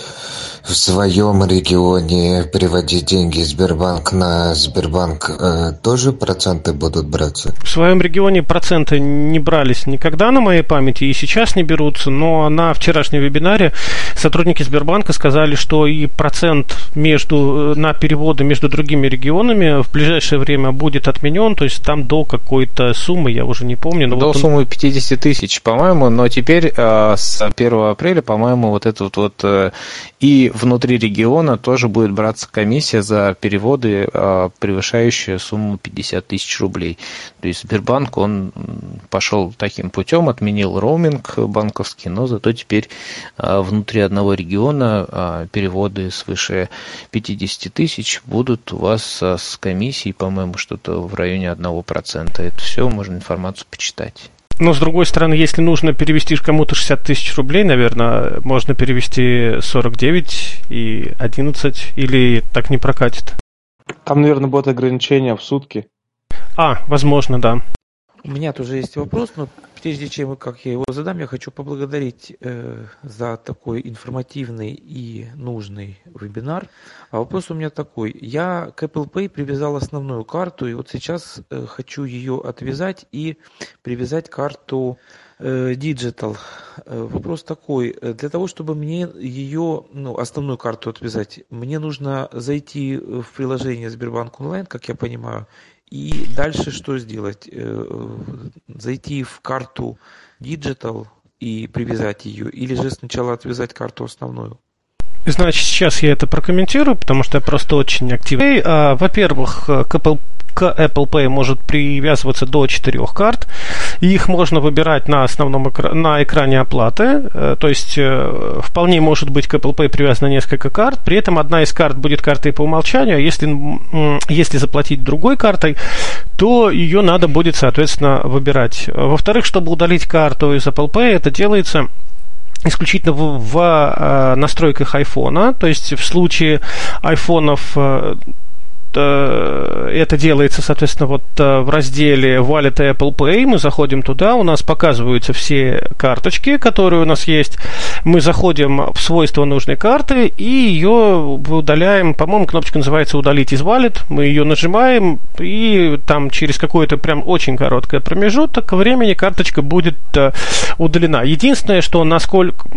в своем регионе переводить деньги Сбербанк на Сбербанк, э, тоже проценты будут браться? В своем регионе проценты не брались никогда на моей памяти и сейчас не берутся, но на вчерашнем вебинаре сотрудники Сбербанка сказали, что и процент между, э, на переводы между другими регионами в ближайшее время будет отменен, то есть там до какой-то суммы, я уже не помню. Но до вот он... суммы 50 тысяч, по-моему, но теперь э, с 1 апреля, по-моему, вот этот вот э, и внутри региона тоже будет браться комиссия за переводы, а, превышающие сумму 50 тысяч рублей. То есть Сбербанк, он пошел таким путем, отменил роуминг банковский, но зато теперь а, внутри одного региона а, переводы свыше 50 тысяч будут у вас с комиссией, по-моему, что-то в районе 1%. Это все, можно информацию почитать. Но, с другой стороны, если нужно перевести кому-то 60 тысяч рублей, наверное, можно перевести 49 и 11, или так не прокатит. Там, наверное, будет ограничение в сутки. А, возможно, да. У меня тоже есть вопрос, но прежде чем как я его задам, я хочу поблагодарить э, за такой информативный и нужный вебинар. А вопрос у меня такой. Я к Apple Pay привязал основную карту, и вот сейчас э, хочу ее отвязать и привязать карту э, Digital. Э, вопрос такой. Для того, чтобы мне ее, ну, основную карту отвязать, мне нужно зайти в приложение Сбербанк онлайн, как я понимаю, и дальше что сделать? Э, зайти в карту Digital и привязать ее, или же сначала отвязать карту основную? Значит, сейчас я это прокомментирую, потому что я просто очень активный. А, во-первых, к Apple Apple Pay может привязываться до четырех карт. И их можно выбирать на основном на экране оплаты. Э, то есть э, вполне может быть к Apple Pay привязано несколько карт. При этом одна из карт будет картой по умолчанию. А если, если заплатить другой картой, то ее надо будет, соответственно, выбирать. Во-вторых, чтобы удалить карту из Apple Pay, это делается исключительно в, в э, настройках iPhone. То есть в случае айфонов Э, это делается, соответственно, вот э, в разделе Wallet Apple Pay. Мы заходим туда, у нас показываются все карточки, которые у нас есть. Мы заходим в свойства нужной карты и ее удаляем. По-моему, кнопочка называется «Удалить из Wallet». Мы ее нажимаем, и там через какое-то прям очень короткое промежуток времени карточка будет э, удалена. Единственное, что насколько,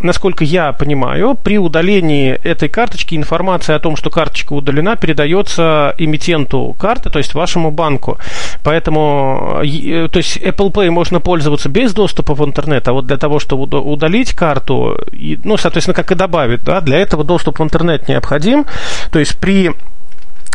насколько я понимаю, при удалении этой карточки информация о том, что карточка удалена, передается эмитенту карты, то есть вашему банку. Поэтому, э, то есть Apple Pay можно пользоваться без доступа в интернет, а вот для того, чтобы удалить карту, ну, соответственно, как и добавить, да, для этого доступ в интернет необходим. То есть при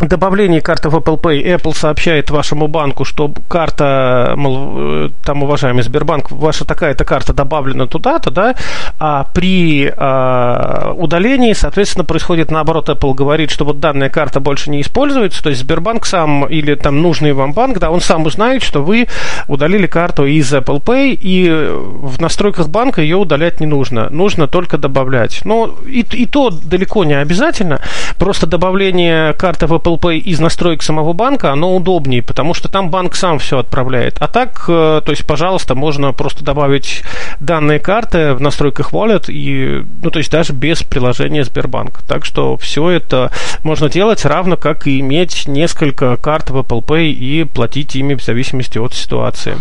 добавлении карты в Apple Pay. Apple сообщает вашему банку, что карта, мол, э, там, уважаемый Сбербанк, ваша такая-то карта добавлена туда-то, да, а при э, удалении, соответственно, происходит наоборот, Apple говорит, что вот данная карта больше не используется, то есть Сбербанк сам или там нужный вам банк, да, он сам узнает, что вы удалили карту из Apple Pay, и в настройках банка ее удалять не нужно, нужно только добавлять. Но и, и то далеко не обязательно, просто добавление карты в Apple Pay из настроек самого банка, оно удобнее, потому что там банк сам все отправляет. А так, э, то есть, пожалуйста, можно просто добавить данные карты в настройках Wallet, и, ну, то есть, даже без приложения Сбербанк. Так что все это можно делать равно как и иметь несколько карт в Apple Pay и платить ими в зависимости от ситуации.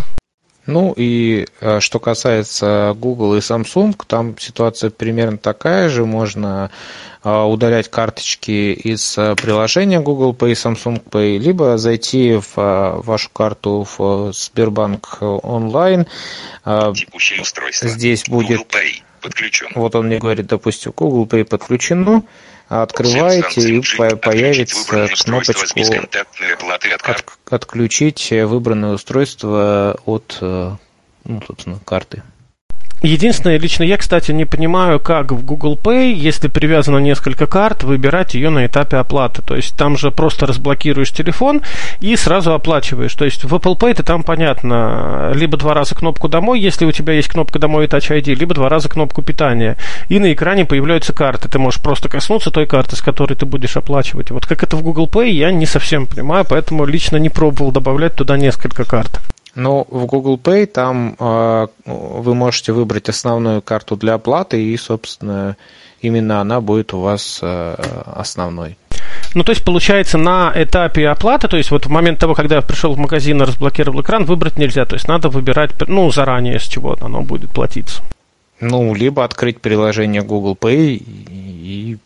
Ну и э, что касается Google и Samsung, там ситуация примерно такая же. Можно э, удалять карточки из э, приложения Google Pay, Samsung Pay, либо зайти в вашу карту в Сбербанк онлайн. Текущее устройство. Здесь будет... Google Pay подключен. Вот он мне говорит, допустим, Google Pay подключено открываете и появится кнопочку от, отключить выбранное устройство от ну, собственно, карты. Единственное, лично я, кстати, не понимаю, как в Google Pay, если привязано несколько карт, выбирать ее на этапе оплаты. То есть там же просто разблокируешь телефон и сразу оплачиваешь. То есть в Apple Pay ты там понятно, либо два раза кнопку «Домой», если у тебя есть кнопка «Домой» и Touch ID, либо два раза кнопку питания. И на экране появляются карты. Ты можешь просто коснуться той карты, с которой ты будешь оплачивать. Вот как это в Google Pay, я не совсем понимаю, поэтому лично не пробовал добавлять туда несколько карт. Но в Google Pay там э, вы можете выбрать основную карту для оплаты, и, собственно, именно она будет у вас э, основной. Ну, то есть, получается, на этапе оплаты, то есть, вот в момент того, когда я пришел в магазин и разблокировал экран, выбрать нельзя. То есть, надо выбирать, ну, заранее, с чего оно будет платиться. Ну, либо открыть приложение Google Pay и...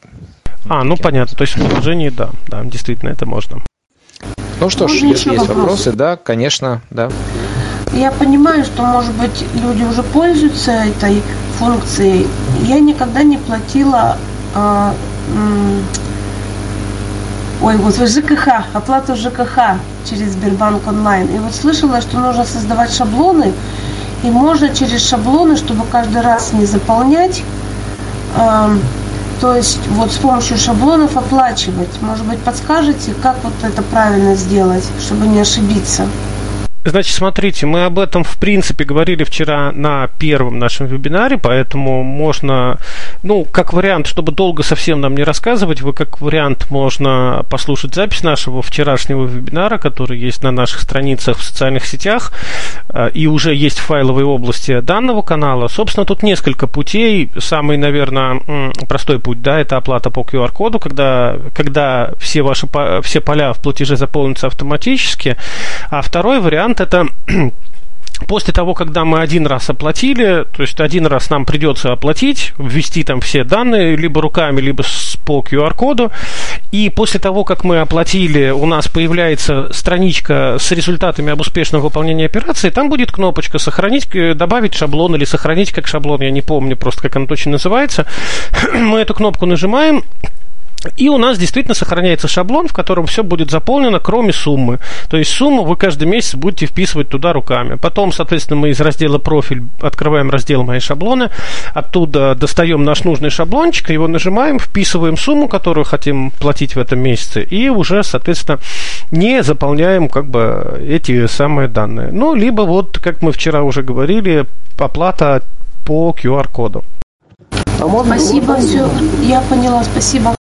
А, ну, понятно. То есть, в приложении, да, да, действительно, это можно. Ну что ж, если есть вопрос? вопросы, да, конечно, да. Я понимаю, что, может быть, люди уже пользуются этой функцией. Я никогда не платила а, ой, вот ЖКХ, оплату ЖКХ через Сбербанк онлайн. И вот слышала, что нужно создавать шаблоны, и можно через шаблоны, чтобы каждый раз не заполнять, то есть вот с помощью шаблонов оплачивать. Может быть, подскажете, как вот это правильно сделать, чтобы не ошибиться? Значит, смотрите, мы об этом, в принципе, говорили вчера на первом нашем вебинаре, поэтому можно, ну, как вариант, чтобы долго совсем нам не рассказывать, вы как вариант можно послушать запись нашего вчерашнего вебинара, который есть на наших страницах в социальных сетях, э, и уже есть в файловой области данного канала. Собственно, тут несколько путей. Самый, наверное, простой путь, да, это оплата по QR-коду, когда, когда все ваши все поля в платеже заполнятся автоматически. А второй вариант вариант это [clears throat] После того, когда мы один раз оплатили, то есть один раз нам придется оплатить, ввести там все данные, либо руками, либо по QR-коду, и после того, как мы оплатили, у нас появляется страничка с результатами об успешном выполнении операции, там будет кнопочка «Сохранить», э, добавить шаблон или «Сохранить как шаблон», я не помню просто, как оно точно называется. [clears throat] Мы эту кнопку нажимаем, и у нас действительно сохраняется шаблон, в котором все будет заполнено, кроме суммы. То есть сумму вы каждый месяц будете вписывать туда руками. Потом, соответственно, мы из раздела профиль открываем раздел мои шаблоны, оттуда достаем наш нужный шаблончик, его нажимаем, вписываем сумму, которую хотим платить в этом месяце, и уже, соответственно, не заполняем как бы эти самые данные. Ну, либо вот, как мы вчера уже говорили, оплата по QR-коду. Спасибо, все, я поняла, спасибо.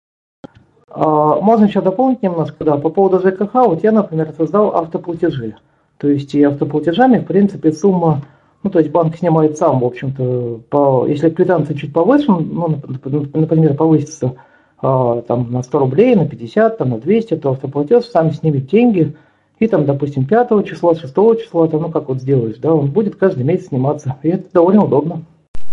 А, можно еще дополнить немножко, да, по поводу ЖКХ, вот я, например, создал автоплатежи. То есть и автоплатежами, в принципе, сумма, ну, то есть банк снимает сам, в общем-то, по, если квитанция чуть повыше, ну, например, повысится а, там на 100 рублей, на 50, там, на 200, то автоплатеж сам снимет деньги, и там, допустим, 5 числа, 6 числа, там, ну, как вот сделаешь, да, он будет каждый месяц сниматься, и это довольно удобно.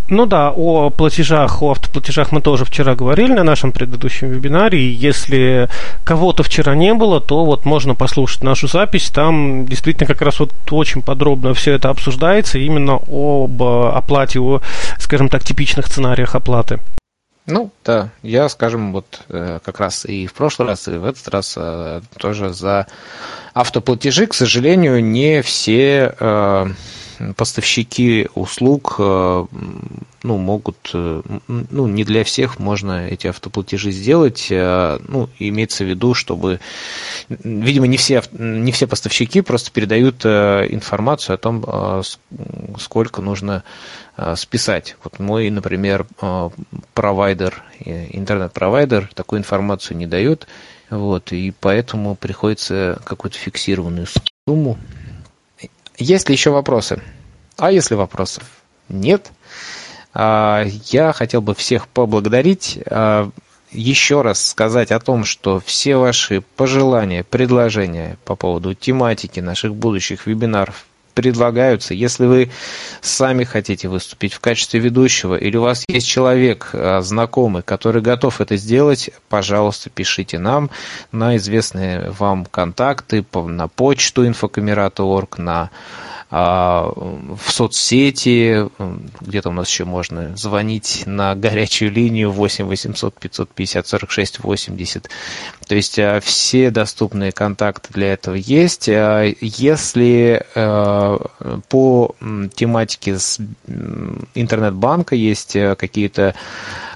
Ну да, о платежах, о автоплатежах мы тоже вчера говорили на нашем предыдущем вебинаре. И если кого-то вчера не было, то вот можно послушать нашу запись. Там действительно как раз вот очень подробно все это обсуждается именно об оплате, о, скажем так, типичных сценариях оплаты. Ну, да, я, скажем, вот э, как раз и в прошлый раз, и в этот раз э, тоже за автоплатежи, к сожалению, не все э, поставщики услуг ну, могут, ну, не для всех можно эти автоплатежи сделать. Ну, имеется в виду, чтобы, видимо, не все, не все поставщики просто передают информацию о том, сколько нужно Э, списать. Вот мой, например, э, провайдер, э, интернет-провайдер такую информацию не дает, вот, и поэтому приходится какую-то фиксированную сумму. Есть ли еще вопросы? А если вопросов нет, я хотел бы всех поблагодарить еще раз сказать о том, что все ваши пожелания, предложения по поводу тематики наших будущих вебинаров предлагаются. Если вы сами хотите выступить в качестве ведущего, или у вас есть человек а, знакомый, который готов это сделать, пожалуйста, пишите нам на известные вам контакты, на почту infocamera.org, на в соцсети, где-то у нас еще можно звонить на горячую линию 8 800 550 46 80. То есть а, все доступные контакты для этого есть. А, если по тематике интернет-банка есть какие-то а,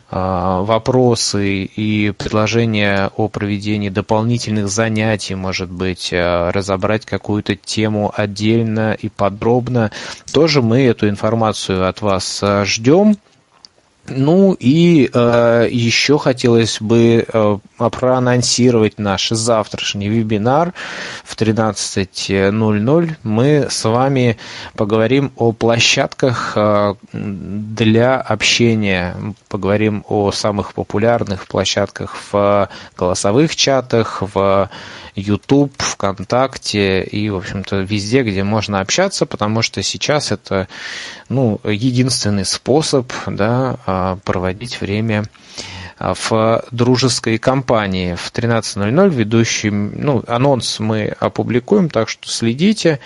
вопросы и предложения о проведении дополнительных занятий, может быть, а, разобрать какую-то тему отдельно и подробно, тоже мы эту информацию от вас а, ждем. Ну и э, еще хотелось бы э, проанонсировать наш завтрашний вебинар в 13.00. Мы с вами поговорим о площадках э, для общения, поговорим о самых популярных площадках в голосовых чатах, в YouTube, ВКонтакте и, в общем-то, везде, где можно общаться, потому что сейчас это ну, единственный способ да, а, проводить время а, в дружеской компании в 13.00 ведущий, ну, анонс мы опубликуем, так что следите.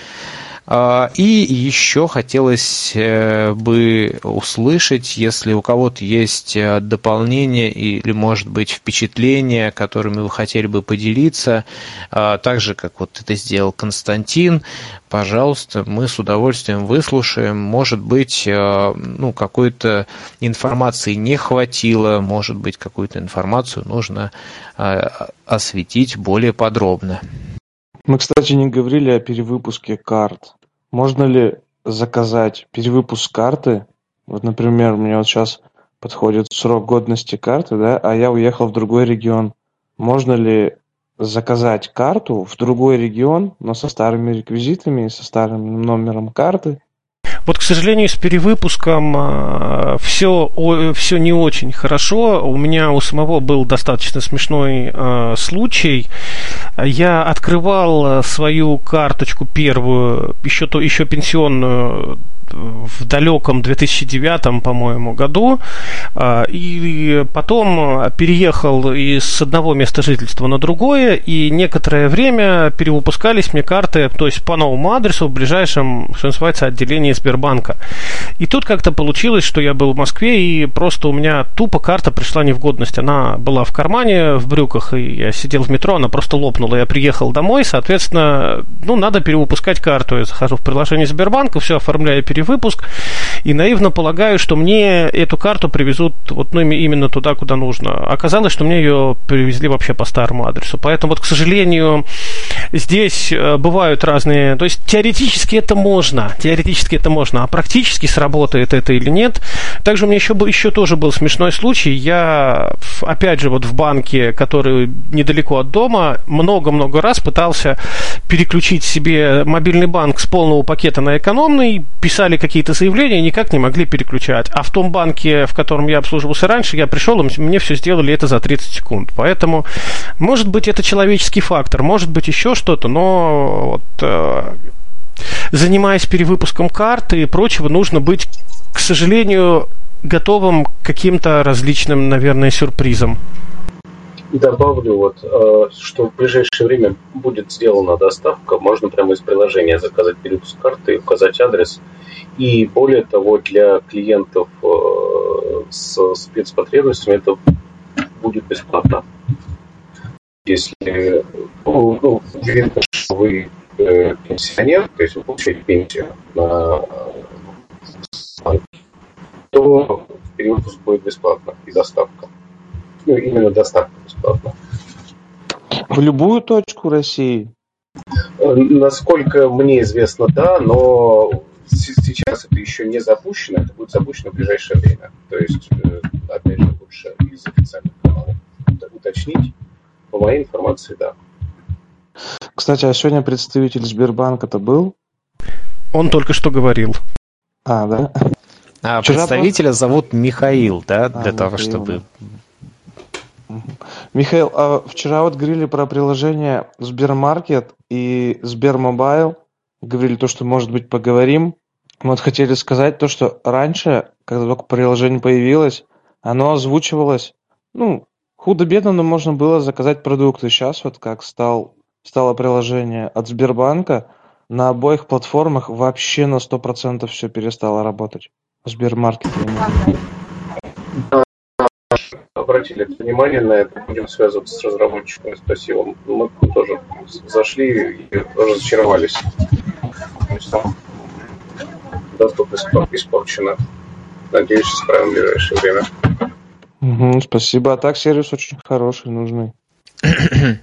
А, и еще хотелось э, бы услышать, если у кого-то есть э, дополнения или, может быть, впечатления, которыми вы хотели бы поделиться, а, так же, как вот это сделал Константин, пожалуйста, мы с удовольствием выслушаем. Может быть, э, ну, какой-то информации не хватило, может быть, какую-то информацию нужно осветить более подробно. Мы, кстати, не говорили о перевыпуске карт. Можно ли заказать перевыпуск карты? Вот, например, у меня вот сейчас подходит срок годности карты, да, а я уехал в другой регион. Можно ли заказать карту в другой регион, но со старыми реквизитами, со старым номером карты, вот, к сожалению, с перевыпуском все, а, все не очень хорошо. У меня у самого был достаточно смешной э, случай. Я открывал свою карточку первую, еще, то, еще пенсионную в далеком 2009, по-моему, году, а, и потом переехал из одного места жительства на другое, и некоторое время перевыпускались мне карты, то есть по новому адресу в ближайшем, что называется, отделении Сбербанка. И тут как-то получилось, что я был в Москве, и просто у меня тупо карта пришла не в годность. Она была в кармане, в брюках, и я сидел в метро, она просто лопнула. Я приехал домой, соответственно, ну, надо перевыпускать карту. Я захожу в приложение Сбербанка, все оформляю перевыпуск, выпуск, и наивно полагаю, что мне эту карту привезут вот, ну, именно туда, куда нужно. Оказалось, что мне ее привезли вообще по старому адресу. Поэтому, вот, к сожалению, здесь э, бывают разные... То есть, теоретически это можно, теоретически это можно, а практически сработает это или нет. Также у меня еще, еще тоже был смешной случай. Я, опять же, вот в банке, который недалеко от дома, много-много раз пытался переключить себе мобильный банк с полного пакета на экономный, писали какие-то заявления, никак не могли переключать. А в том банке, в котором я обслуживался раньше, я пришел, и мне все сделали это за 30 секунд. Поэтому, может быть, это человеческий фактор, может быть, еще что-то, но вот, э, занимаясь перевыпуском карты и прочего, нужно быть, к сожалению, готовым к каким-то различным, наверное, сюрпризам. И добавлю, вот, э, что в ближайшее время будет сделана доставка. Можно прямо из приложения заказать перевыпуск карты, указать адрес. И более того, для клиентов э, с спецпотребностями, это будет бесплатно. Если ну, ну, видно, что вы э, пенсионер, то есть вы получаете пенсию на то перевыпуск будет бесплатно и доставка. Ну, именно доставка бесплатна. В любую точку России? Э, насколько мне известно, да, но сейчас это еще не запущено, это будет запущено в ближайшее время. То есть, опять же, лучше из официальных каналов уточнить. По моей информации, да. Кстати, а сегодня представитель Сбербанка-то был? Он только что говорил. А, да? А Вчера представителя просто... зовут Михаил, да, для а, того, Михаил, чтобы... Михаил, а вчера вот говорили про приложение Сбермаркет и Сбермобайл. Говорили то, что, может быть, поговорим. Вот хотели сказать то, что раньше, когда только приложение появилось, оно озвучивалось, ну, худо-бедно, но можно было заказать продукты. Сейчас вот как стал, стало приложение от Сбербанка, на обоих платформах вообще на 100% все перестало работать. Сбермаркет. Обратили внимание на это, будем связываться с разработчиками. Спасибо. Мы тоже зашли и разочаровались. То есть там доступность испорчена. Надеюсь, исправим в ближайшее время. Угу, спасибо. А так сервис очень хороший, нужный. [clears throat]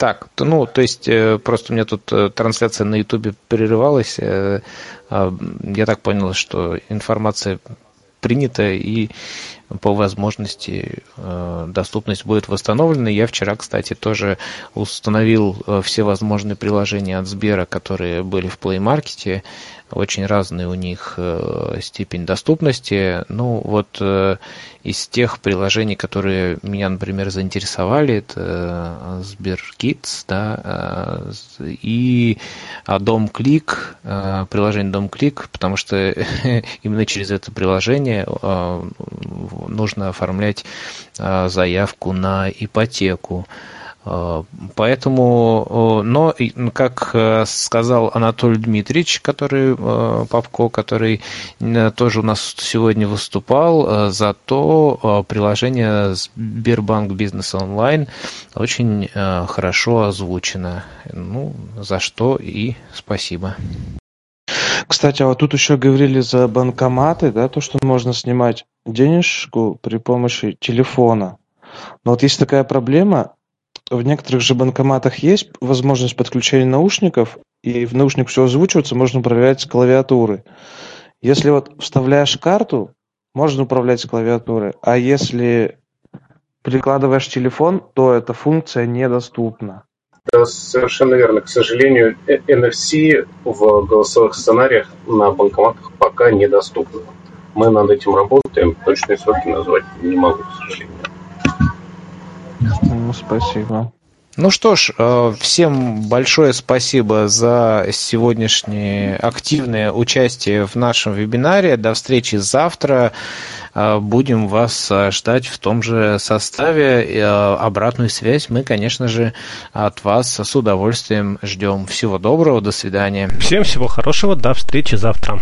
Так, ну, то есть э, просто у меня тут э, трансляция на Ютубе прерывалась. Э, а, я так понял, что информация принята и по возможности доступность будет восстановлена. Я вчера, кстати, тоже установил все возможные приложения от Сбера, которые были в Play Market очень разные у них э, степень доступности. Ну, вот э, из тех приложений, которые меня, например, заинтересовали, это э, SberKids, да, и Дом Клик, приложение Дом Клик, потому что [laughs] именно через это приложение нужно оформлять заявку на ипотеку. Э, поэтому, но, как э, сказал Анатолий Дмитриевич, который, э, Попко, который тоже у нас сегодня выступал, зато приложение Сбербанк Бизнес Онлайн очень хорошо озвучено. Ну, за что и спасибо. Кстати, а вот тут еще говорили за банкоматы, да, то, что можно снимать денежку при помощи телефона. Но вот есть такая проблема, в некоторых же банкоматах есть возможность подключения наушников, и в наушник все озвучивается, можно управлять с клавиатуры. Если вот вставляешь карту, можно управлять с клавиатуры, а если прикладываешь телефон, то эта функция недоступна. Да, совершенно верно. К сожалению, NFC в голосовых сценариях на банкоматах пока недоступна. Мы над этим работаем, точные сроки назвать не могу, к сожалению. Ну, спасибо. Ну что ж, э, всем большое спасибо за сегодняшнее активное участие в нашем вебинаре. До встречи завтра. Э, будем вас э, ждать в том же составе. Обратную связь мы, конечно же, от вас с удовольствием ждем. Всего доброго, до свидания. Всем всего хорошего, до встречи завтра.